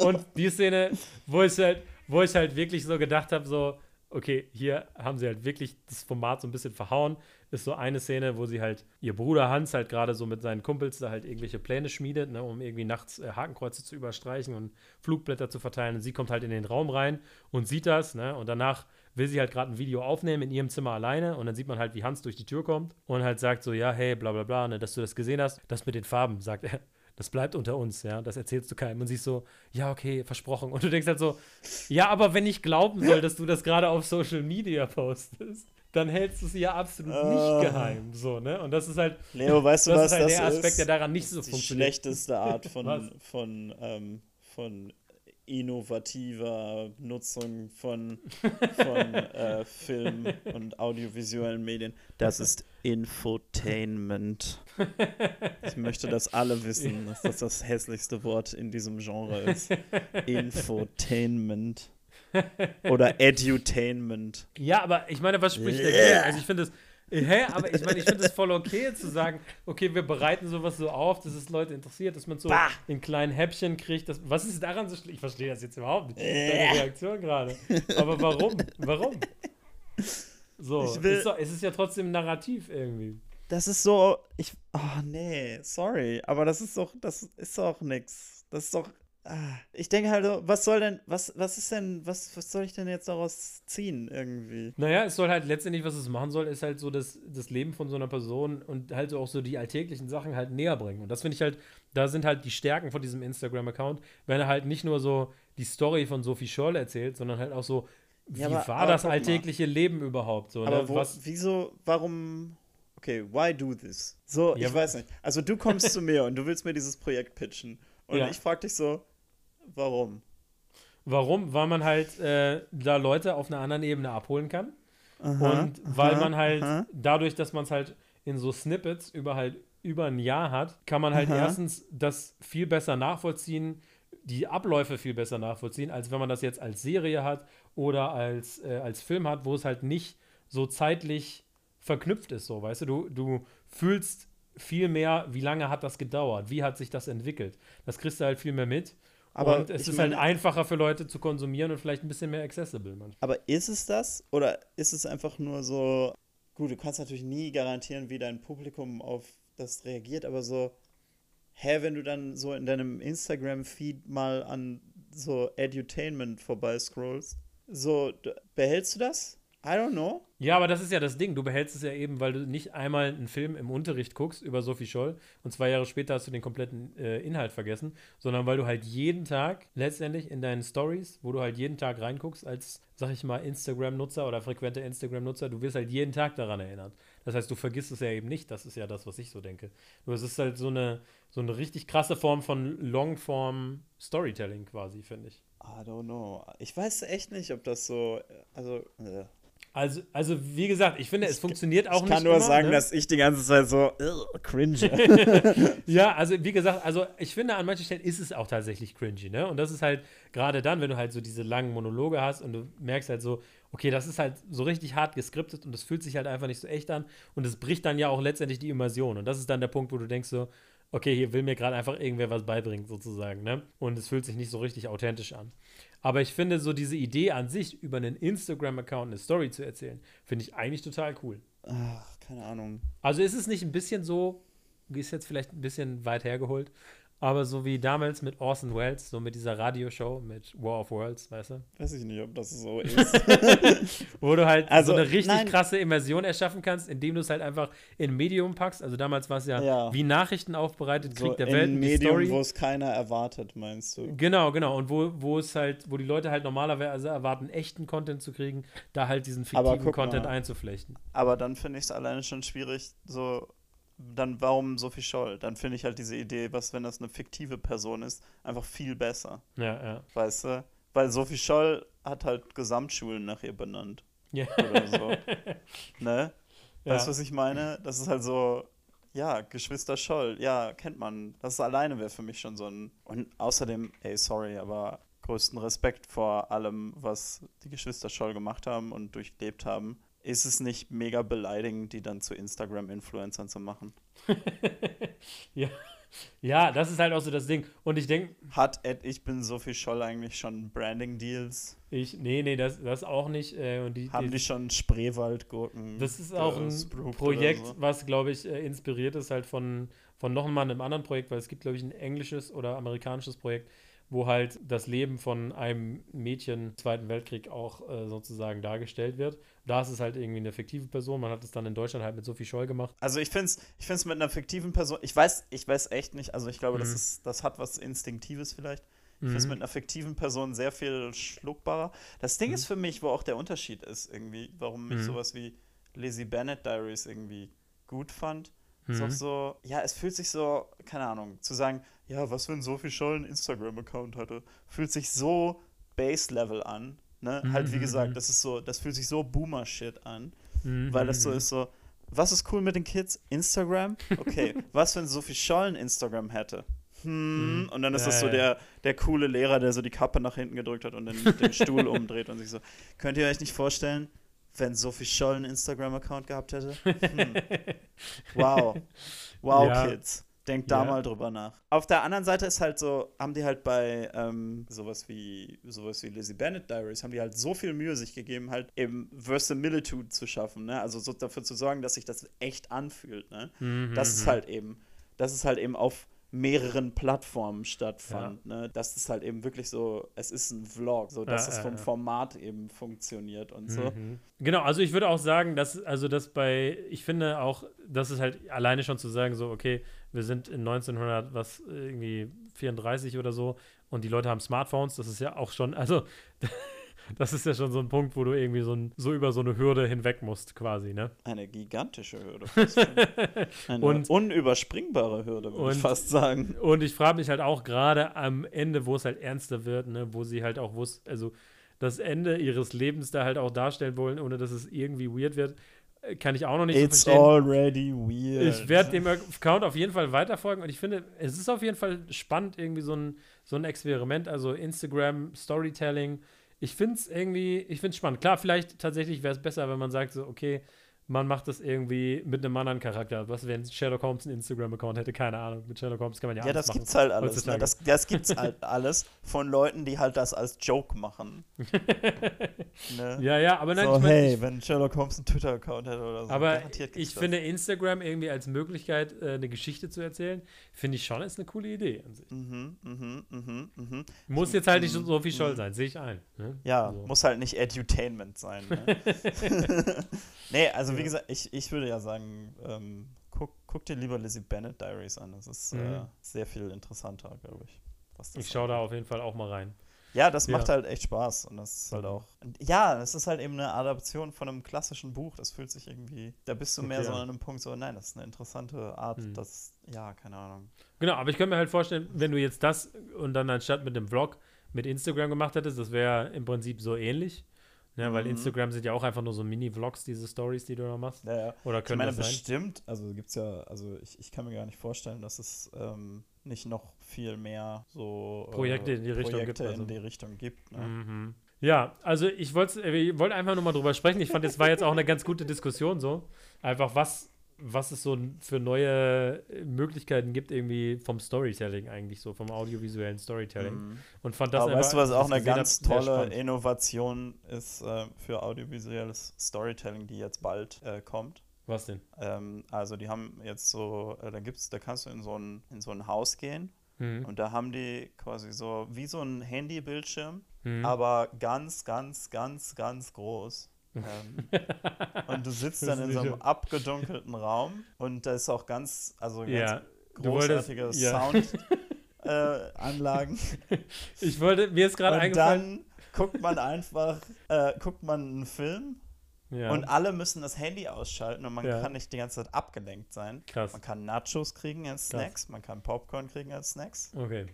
Und die Szene, wo ich halt, wo ich halt wirklich so gedacht habe, so, okay, hier haben sie halt wirklich das Format so ein bisschen verhauen. Ist so eine Szene, wo sie halt, ihr Bruder Hans halt gerade so mit seinen Kumpels da halt irgendwelche Pläne schmiedet, ne, um irgendwie nachts äh, Hakenkreuze zu überstreichen und Flugblätter zu verteilen. Und sie kommt halt in den Raum rein und sieht das, ne, und danach will sie halt gerade ein Video aufnehmen in ihrem Zimmer alleine und dann sieht man halt, wie Hans durch die Tür kommt und halt sagt so, ja, hey, bla bla bla, ne, dass du das gesehen hast. Das mit den Farben, sagt er. Das bleibt unter uns, ja, das erzählst du keinem. Und sie ist so, ja, okay, versprochen. Und du denkst halt so, ja, aber wenn ich glauben soll, dass du das gerade auf Social Media postest, dann hältst du es ja absolut Ah. nicht geheim, so, ne? Und das ist halt, Leo, weißt du, das was ist halt das der Aspekt, ist? der daran nicht so die funktioniert. schlechteste Art von, von, ähm, von innovativer Nutzung von, von äh, Film und audiovisuellen Medien. Das ist Infotainment. Ich möchte, dass alle wissen, dass das das hässlichste Wort in diesem Genre ist. Infotainment. Oder Edutainment. Ja, aber ich meine, was spricht dagegen? Also ich finde es, hä, aber ich meine, ich finde es voll okay zu sagen, okay, wir bereiten sowas so auf, dass es Leute interessiert, dass man so Bah. in kleinen Häppchen kriegt. Das, was ist daran so schlimm? Ich verstehe das jetzt überhaupt nicht. Deine Reaktion gerade. Aber warum? Warum? So, ist doch, es ist ja trotzdem Narrativ irgendwie. Das ist so, ich, oh nee, sorry, aber das ist doch, das ist doch nix. Das ist doch. Ich denke halt, was soll denn, was, was ist denn, was, was soll ich denn jetzt daraus ziehen irgendwie? Naja, es soll halt letztendlich, was es machen soll, ist halt so das, das Leben von so einer Person und halt so auch so die alltäglichen Sachen halt näher bringen. Und das finde ich halt, da sind halt die Stärken von diesem Instagram-Account, wenn er halt nicht nur so die Story von Sophie Scholl erzählt, sondern halt auch so, wie Ja, aber- war aber das guck mal. alltägliche Leben überhaupt? So, Aber ne? wo, was, wieso, warum, okay, why do this? So, Ja, ich weiß nicht. Also du kommst zu mir und du willst mir dieses Projekt pitchen und Ja. ich frag dich so, warum? warum? Weil man halt äh, da Leute auf einer anderen Ebene abholen kann. Aha, und weil aha, man halt aha. dadurch, dass man es halt in so Snippets über halt über ein Jahr hat, kann man halt erstens das viel besser nachvollziehen, die Abläufe viel besser nachvollziehen, als wenn man das jetzt als Serie hat oder als, äh, als Film hat, wo es halt nicht so zeitlich verknüpft ist, so, weißt du, du, du fühlst viel mehr, wie lange hat das gedauert, wie hat sich das entwickelt. Das kriegst du halt viel mehr mit. Aber und es ist meine- halt einfacher für Leute zu konsumieren und vielleicht ein bisschen mehr accessible manchmal. Aber ist es das? Oder ist es einfach nur so. Gut, du kannst natürlich nie garantieren, wie dein Publikum auf das reagiert, aber so. Hä, wenn du dann so in deinem Instagram-Feed mal an so Edutainment vorbeiscrollst, so, d- behältst du das? I don't know. Ja, aber das ist ja das Ding. Du behältst es ja eben, weil du nicht einmal einen Film im Unterricht guckst über Sophie Scholl und zwei Jahre später hast du den kompletten äh, Inhalt vergessen, sondern weil du halt jeden Tag letztendlich in deinen Stories, wo du halt jeden Tag reinguckst, als, sag ich mal, Instagram-Nutzer oder frequenter Instagram-Nutzer, du wirst halt jeden Tag daran erinnert. Das heißt, du vergisst es ja eben nicht. Das ist ja das, was ich so denke. Nur es ist halt so eine, so eine richtig krasse Form von Longform-Storytelling quasi, finde ich. I don't know. Ich weiß echt nicht, ob das so. Also. Äh. Also, also wie gesagt, ich finde, es funktioniert auch ich nicht kann nur immer, sagen, ne? dass ich die ganze Zeit so cringe. Ja, also wie gesagt, also ich finde, an manchen Stellen ist es auch tatsächlich cringy, ne? Und das ist halt gerade dann, wenn du halt so diese langen Monologe hast und du merkst halt so, okay, das ist halt so richtig hart geskriptet und das fühlt sich halt einfach nicht so echt an und es bricht dann ja auch letztendlich die Immersion. Und das ist dann der Punkt, wo du denkst so, okay, hier will mir gerade einfach irgendwer was beibringen, sozusagen, ne? Und es fühlt sich nicht so richtig authentisch an. Aber ich finde so diese Idee an sich, über einen Instagram-Account eine Story zu erzählen, finde ich eigentlich total cool. Ach, keine Ahnung. Also ist es nicht ein bisschen so, ist jetzt vielleicht ein bisschen weit hergeholt, aber so wie damals mit Orson Welles, so mit dieser Radioshow mit War of Worlds, weißt du? Weiß ich nicht, ob das so ist. Wo du halt Also, so eine richtig nein. krasse Immersion erschaffen kannst, indem du es halt einfach in Medium packst. Also damals war es ja, Ja. wie Nachrichten aufbereitet, Krieg so der in Welt, die Medium, wo es keiner erwartet, meinst du? Genau, genau. Und wo, wo es halt, wo die Leute halt normalerweise erwarten, echten Content zu kriegen, da halt diesen fiktiven Content mal. einzuflechten. Aber dann finde ich es alleine schon schwierig, so. Dann warum Sophie Scholl? Dann finde ich halt diese Idee, was, wenn das eine fiktive Person ist, einfach viel besser. Ja, ja. Weißt du? Weil Sophie Scholl hat halt Gesamtschulen nach ihr benannt. Ja. Oder so. ne? Ja. Weißt du, was ich meine? Das ist halt so, ja, Geschwister Scholl, ja, kennt man. Das alleine wäre für mich schon so ein. Und außerdem, ey, sorry, aber größten Respekt vor allem, was die Geschwister Scholl gemacht haben und durchlebt haben. Ist es nicht mega beleidigend, die dann zu Instagram-Influencern zu machen? ja. Ja, das ist halt auch so das Ding. Und ich denke, Hat Ed, ich bin Sophie Scholl eigentlich schon Branding-Deals? ich, nee, nee, das, das auch nicht. Äh, und die, Haben die, die schon Spreewaldgurken? das ist auch ein Projekt, so? was, glaube ich, äh, inspiriert ist halt von, von nochmal einem anderen Projekt, weil es gibt, glaube ich, ein englisches oder amerikanisches Projekt, wo halt das Leben von einem Mädchen im Zweiten Weltkrieg auch äh, sozusagen dargestellt wird. Da ist es halt irgendwie eine fiktive Person. Man hat es dann in Deutschland halt mit Sophie Scholl gemacht. Also ich finde es ich find's mit einer fiktiven Person, ich weiß, ich weiß echt nicht, also ich glaube, das, Mhm. ist, das hat was Instinktives vielleicht. Ich finde es Mhm. mit einer fiktiven Person sehr viel schluckbarer. Das Ding Mhm. ist für mich, wo auch der Unterschied ist irgendwie, warum ich Mhm. sowas wie Lizzie Bennett Diaries irgendwie gut fand. Ist Mhm. auch so, ja, es fühlt sich so, keine Ahnung, zu sagen, ja, was wenn Sophie Scholl einen Instagram-Account hatte, fühlt sich so Base-Level an. Ne? Mhm, Halt, wie mhm, gesagt, mhm. das ist so, das fühlt sich so Boomer-Shit an. Mhm, Weil das so mhm. ist so, was ist cool mit den Kids? Instagram? Okay, was, wenn Sophie Scholl ein Instagram hätte? Hm, Mhm. und dann ist Ja, das so der, der coole Lehrer, der so die Kappe nach hinten gedrückt hat und den, den Stuhl umdreht und sich so, könnt ihr euch nicht vorstellen, wenn Sophie Scholl einen Instagram-Account gehabt hätte? Hm. Wow. Wow, Ja. Kids. Denkt da Ja. mal drüber nach. Auf der anderen Seite ist halt so, haben die halt bei ähm, sowas wie sowas wie Lizzie Bennett Diaries, haben die halt so viel Mühe sich gegeben, halt eben Verisimilitude zu schaffen, ne? Also so dafür zu sorgen, dass sich das echt anfühlt, ne? Mhm, Das ist mhm. halt eben, das ist halt eben auf mehreren Plattformen stattfand, ne? Das ist halt eben wirklich so, es ist ein Vlog, so dass Ja, es ja, vom ja. Format eben funktioniert und so. Mhm. Genau, also ich würde auch sagen, dass, also das bei, ich finde auch, das ist halt alleine schon zu sagen, so, okay, wir sind in 1900, was irgendwie 34 oder so und die Leute haben Smartphones, das ist ja auch schon, also das ist ja schon so ein Punkt, wo du irgendwie so, ein, so über so eine Hürde hinweg musst, quasi, ne? Eine gigantische Hürde. Eine Und- unüberspringbare Hürde, würde ich fast sagen. Und ich frage mich halt auch gerade am Ende, wo es halt ernster wird, ne, wo sie halt auch, wo es, also das Ende ihres Lebens da halt auch darstellen wollen, ohne dass es irgendwie weird wird, äh, kann ich auch noch nicht so It's verstehen. already weird. Ich werde dem Account auf jeden Fall weiterfolgen und ich finde, es ist auf jeden Fall spannend, irgendwie so ein, so ein Experiment, also Instagram, Storytelling. Ich finde es irgendwie, ich finde es spannend. Klar, vielleicht tatsächlich wäre es besser, wenn man sagt, so, okay, man macht das irgendwie mit einem anderen Charakter. Was, wenn Sherlock Holmes einen Instagram-Account hätte, keine Ahnung. Mit Sherlock Holmes kann man ja Ja, alles das machen. gibt's halt alles. Ne? Das, das gibt's halt alles von Leuten, die halt das als Joke machen. ne? ja, ja, aber nein, so, ich mein, hey, ich, wenn Sherlock Holmes einen Twitter-Account hätte oder so. aber ich das. finde Instagram irgendwie als Möglichkeit, äh, eine Geschichte zu erzählen, finde ich schon ist eine coole Idee an sich. Mhm, mhm, mhm, mhm. Muss jetzt halt nicht so viel Scholl mhm. sein, sehe ich ein. Ne? Ja, So. muss halt nicht Edutainment sein. Ne? nee, also wie Ja. gesagt, ich, ich würde ja sagen, ähm, guck, guck dir lieber Lizzie Bennett Diaries an. Das ist äh, Mhm. sehr viel interessanter, glaube ich. Ich schaue da auf jeden Fall auch mal rein. Ja, das Ja. macht halt echt Spaß. Und das ist halt Mhm. auch. Ja, es ist halt eben eine Adaption von einem klassischen Buch. Das fühlt sich irgendwie. Da bist du mehr Okay, so an einem Punkt, so, nein, das ist eine interessante Art. Mhm. Das, ja, keine Ahnung. Genau, aber ich könnte mir halt vorstellen, wenn du jetzt das und dann anstatt mit dem Vlog mit Instagram gemacht hättest, das wäre im Prinzip so ähnlich. Ja, weil Mhm. Instagram sind ja auch einfach nur so Mini-Vlogs, diese Stories, die du da machst. Ja, ja. Oder Ich können meine, das sein? bestimmt, also gibt es ja, also ich, ich kann mir gar nicht vorstellen, dass es ähm, nicht noch viel mehr so äh, Projekte in die Richtung gibt, Projekte also. in die Richtung gibt. Ne? Mhm. Ja, also ich wollte ich wollte einfach nur mal drüber sprechen. Ich fand, es war jetzt auch eine ganz gute Diskussion so. Einfach, was, was es so für neue Möglichkeiten gibt, irgendwie vom Storytelling eigentlich so, vom audiovisuellen Storytelling. Mhm. Und fand das Aber weißt du, was auch eine ganz tolle. Innovation ist äh, für audiovisuelles Storytelling, die jetzt bald äh, kommt? Was denn? Ähm, also die haben jetzt so, äh, da gibt's, da kannst du in so ein, in so ein Haus gehen Mhm. und da haben die quasi so wie so ein Handybildschirm, Mhm. aber ganz, ganz, ganz, ganz groß. Ähm, und du sitzt dann in so einem abgedunkelten Raum und da ist auch ganz, also ganz Ja, wolltest- großartige ja. Soundanlagen. Äh, Anlagen. Ich wollte, mir ist gerade und eingefallen. dann guckt man einfach, äh, guckt man einen Film Ja, und alle müssen das Handy ausschalten und man Ja. kann nicht die ganze Zeit abgelenkt sein. krass. Man kann Nachos kriegen als Krass. Snacks, man kann Popcorn kriegen als Snacks. Okay.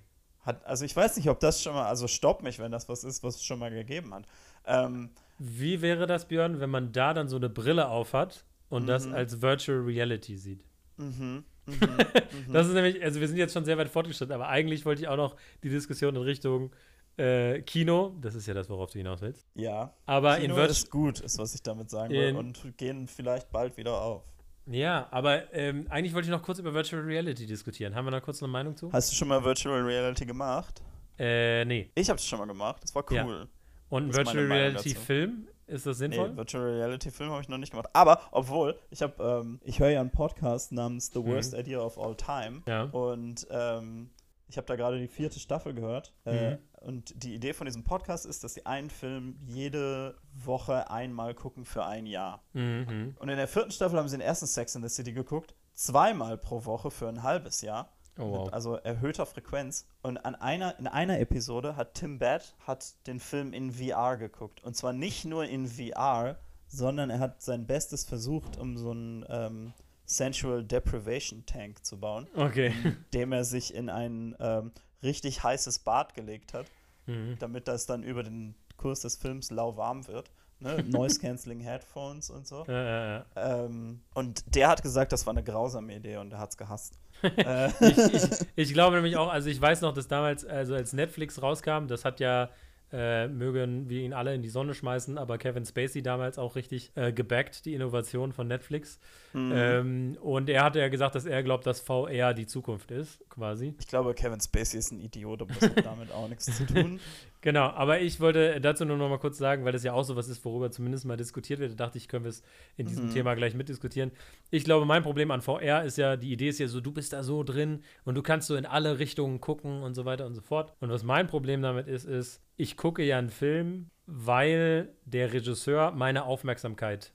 Hat, also ich weiß nicht, ob das schon mal, also stopp mich, wenn das was ist, was es schon mal gegeben hat. Ähm, Wie wäre das, Björn, wenn man da dann so eine Brille aufhat und das Mhm. als Virtual Reality sieht? mhm, mhm, mhm. Das ist nämlich, also wir sind jetzt schon sehr weit fortgeschritten, aber eigentlich wollte ich auch noch die Diskussion in Richtung äh, Kino, das ist ja das, worauf du hinaus willst. ja, Aber Kino in Virtual. ist gut, ist was ich damit sagen will und gehen vielleicht bald wieder auf. Ja, aber ähm, eigentlich wollte ich noch kurz über Virtual Reality diskutieren. Haben wir da kurz eine Meinung zu? Hast du schon mal Virtual Reality gemacht? Äh, nee. Ich habe es schon mal gemacht, das war Ja. Und ein Virtual Reality dazu. Film, ist das sinnvoll? Nee, Virtual Reality Film habe ich noch nicht gemacht. Aber, obwohl, ich habe, ähm, ich höre ja einen Podcast namens The Worst Mhm. Idea of All Time. Ja. Und ähm, ich habe da gerade die vierte Staffel gehört. Äh, Mhm. und die Idee von diesem Podcast ist, dass sie einen Film jede Woche einmal gucken für ein Jahr. Mhm. Und in der vierten Staffel haben sie den ersten Sex in the City geguckt, zweimal pro Woche für ein halbes Jahr. Oh, wow. Also erhöhter Frequenz. Und an einer, in einer Episode hat Tim Bad hat den Film in VR geguckt. Und zwar nicht nur in VR, sondern er hat sein Bestes versucht, um so einen ähm, Sensual Deprivation Tank zu bauen, Okay. dem er sich in ein ähm, richtig heißes Bad gelegt hat, Mhm. damit das dann über den Kurs des Films lauwarm wird. Ne? Noise Cancelling Headphones und so. Äh, äh, Ähm, und der hat gesagt, das war eine grausame Idee und er hat es gehasst. äh, ich, ich, ich glaube nämlich auch, also ich weiß noch, dass damals, also als Netflix rauskam, das hat ja, äh, mögen wir ihn alle in die Sonne schmeißen, aber Kevin Spacey damals auch richtig äh, gebackt, die Innovation von Netflix. Mhm. Ähm, und er hatte ja gesagt, dass er glaubt, dass VR die Zukunft ist, quasi. Ich glaube, Kevin Spacey ist ein Idiot, aber das hat damit auch nichts zu tun. Genau, aber ich wollte dazu nur noch mal kurz sagen, weil das ja auch so was ist, worüber zumindest mal diskutiert wird. Da dachte ich, können wir es in diesem Mhm. Thema gleich mitdiskutieren. Ich glaube, mein Problem an VR ist ja, die Idee ist ja so, du bist da so drin und du kannst so in alle Richtungen gucken und so weiter und so fort. Und was mein Problem damit ist, ist, ich gucke ja einen Film, weil der Regisseur meine Aufmerksamkeit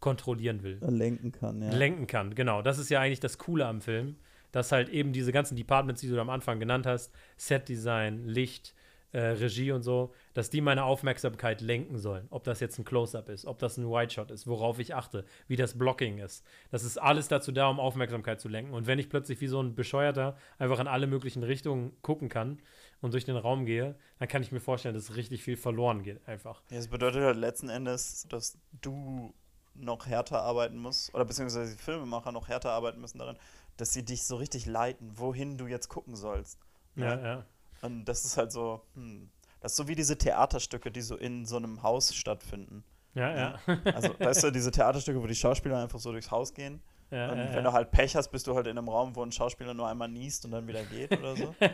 kontrollieren will lenken kann, ja. lenken kann. Genau, das ist ja eigentlich das Coole am Film, dass halt eben diese ganzen Departments, die du am Anfang genannt hast, Setdesign, Licht, äh, Regie und so, dass die meine Aufmerksamkeit lenken sollen. Ob das jetzt ein Close-up ist, ob das ein Wide-Shot ist, worauf ich achte, wie das Blocking ist. Das ist alles dazu da, um Aufmerksamkeit zu lenken. Und wenn ich plötzlich wie so ein Bescheuerter einfach in alle möglichen Richtungen gucken kann und durch den Raum gehe, dann kann ich mir vorstellen, dass richtig viel verloren geht einfach. ja. Das bedeutet halt letzten Endes, dass du noch härter arbeiten musst, oder beziehungsweise die Filmemacher noch härter arbeiten müssen darin, dass sie dich so richtig leiten, wohin du jetzt gucken sollst. Ja, Ja. ja. Und das ist halt so, hm. Das ist so wie diese Theaterstücke, die so in so einem Haus stattfinden. Ja, ja. Also, weißt du, diese Theaterstücke, wo die Schauspieler einfach so durchs Haus gehen. ja, Und ja, wenn du halt Pech hast, bist du halt in einem Raum, wo ein Schauspieler nur einmal niest und dann wieder geht oder so.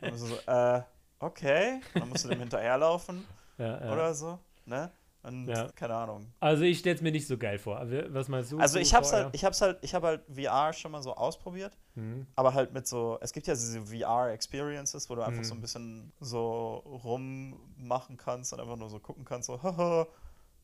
Du so, äh, okay. Und dann musst du dem hinterherlaufen ja, ja. oder so, ne? Und Ja. keine Ahnung. Also ich stelle es mir nicht so geil vor. Aber Was meinst du? Also ich hab's vorher? halt, ich hab's halt, ich habe halt VR schon mal so ausprobiert, Mhm. aber halt mit so, es gibt ja diese VR-Experiences, wo du einfach Mhm. so ein bisschen so rummachen kannst und einfach nur so gucken kannst, so, haha,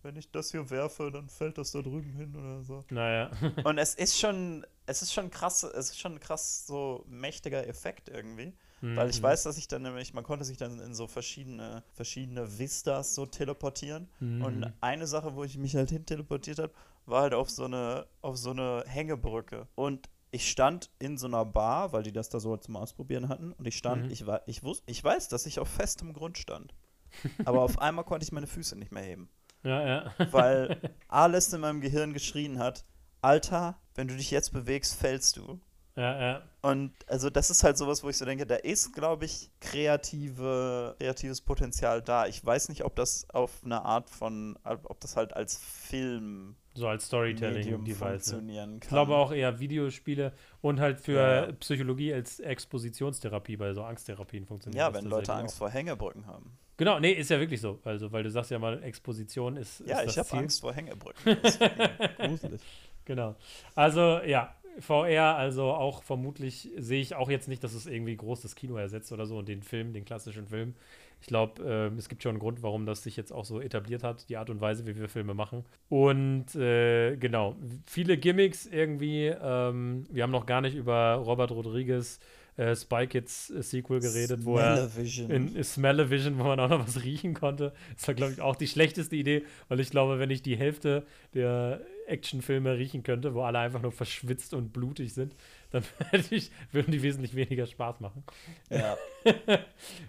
wenn ich das hier werfe, dann fällt das da drüben hin oder so. Naja. Und es ist schon, es ist schon krass, es ist schon ein krass so mächtiger Effekt irgendwie. Weil ich Mhm. weiß, dass ich dann nämlich, man konnte sich dann in so verschiedene, verschiedene Vistas so teleportieren. Mhm. Und eine Sache, wo ich mich halt hin teleportiert habe, war halt auf so eine, auf so eine Hängebrücke. Und ich stand in so einer Bar, weil die das da so zum Ausprobieren hatten. Und ich stand, Mhm. ich, war, ich, wus, ich weiß, dass ich auf festem Grund stand. Aber auf einmal konnte ich meine Füße nicht mehr heben. Ja, ja. Weil alles in meinem Gehirn geschrien hat, Alter, wenn du dich jetzt bewegst, fällst du. Ja, ja. Und also das ist halt sowas, wo ich so denke, da ist, glaube ich, kreative, kreatives Potenzial da. Ich weiß nicht, ob das auf eine Art von, ob das halt als Film So als Storytelling-Device. Funktionieren kann. Ich glaube auch eher Videospiele und halt für Ja, ja. Psychologie als Expositionstherapie bei so Angsttherapien funktioniert. Ja, wenn Leute Angst vor Hängebrücken haben. auch. Genau, nee, ist ja wirklich so. Also, weil du sagst ja mal, Exposition ist. Ja, ist ich habe. Angst vor Hängebrücken. Das ist fucking gruselig. Genau. Also, ja, VR, also auch vermutlich sehe ich auch jetzt nicht, dass es irgendwie groß das Kino ersetzt oder so und den Film, den klassischen Film. Ich glaube, ähm, es gibt schon einen Grund, warum das sich jetzt auch so etabliert hat, die Art und Weise, wie wir Filme machen. Und äh, genau, viele Gimmicks irgendwie. Ähm, wir haben noch gar nicht über Robert Rodriguez äh, Spy Kids äh, Sequel geredet, wo er in Smell-O-Vision, wo man auch noch was riechen konnte. Das war, glaube ich, auch die schlechteste Idee, weil ich glaube, wenn ich die Hälfte der Actionfilme riechen könnte, wo alle einfach nur verschwitzt und blutig sind, dann ich, würden die wesentlich weniger Spaß machen. Ja.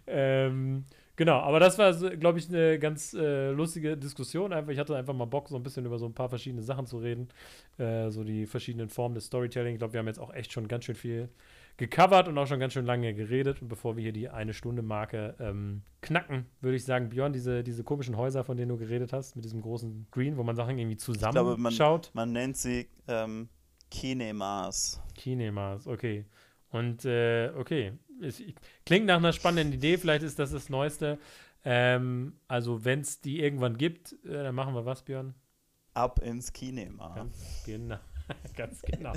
ähm, genau, aber das war, glaube ich, eine ganz äh, lustige Diskussion. Einfach, ich hatte einfach mal Bock, so ein bisschen über so ein paar verschiedene Sachen zu reden. Äh, so die verschiedenen Formen des Storytelling. Ich glaube, wir haben jetzt auch echt schon ganz schön viel gecovert und auch schon ganz schön lange geredet. Und bevor wir hier die eine Stunde Marke ähm, knacken, würde ich sagen, Björn, diese, diese komischen Häuser, von denen du geredet hast, mit diesem großen Green, wo man Sachen irgendwie glaube, man- zusammenschaut. Man nennt sie ähm, Kinemas. Kinemas, okay. Und äh, okay, es, klingt nach einer spannenden Idee, vielleicht ist das das Neueste. Ähm, also, wenn es die irgendwann gibt, äh, dann machen wir was, Björn? Ab ins Kinema. Ganz genau. Ganz genau.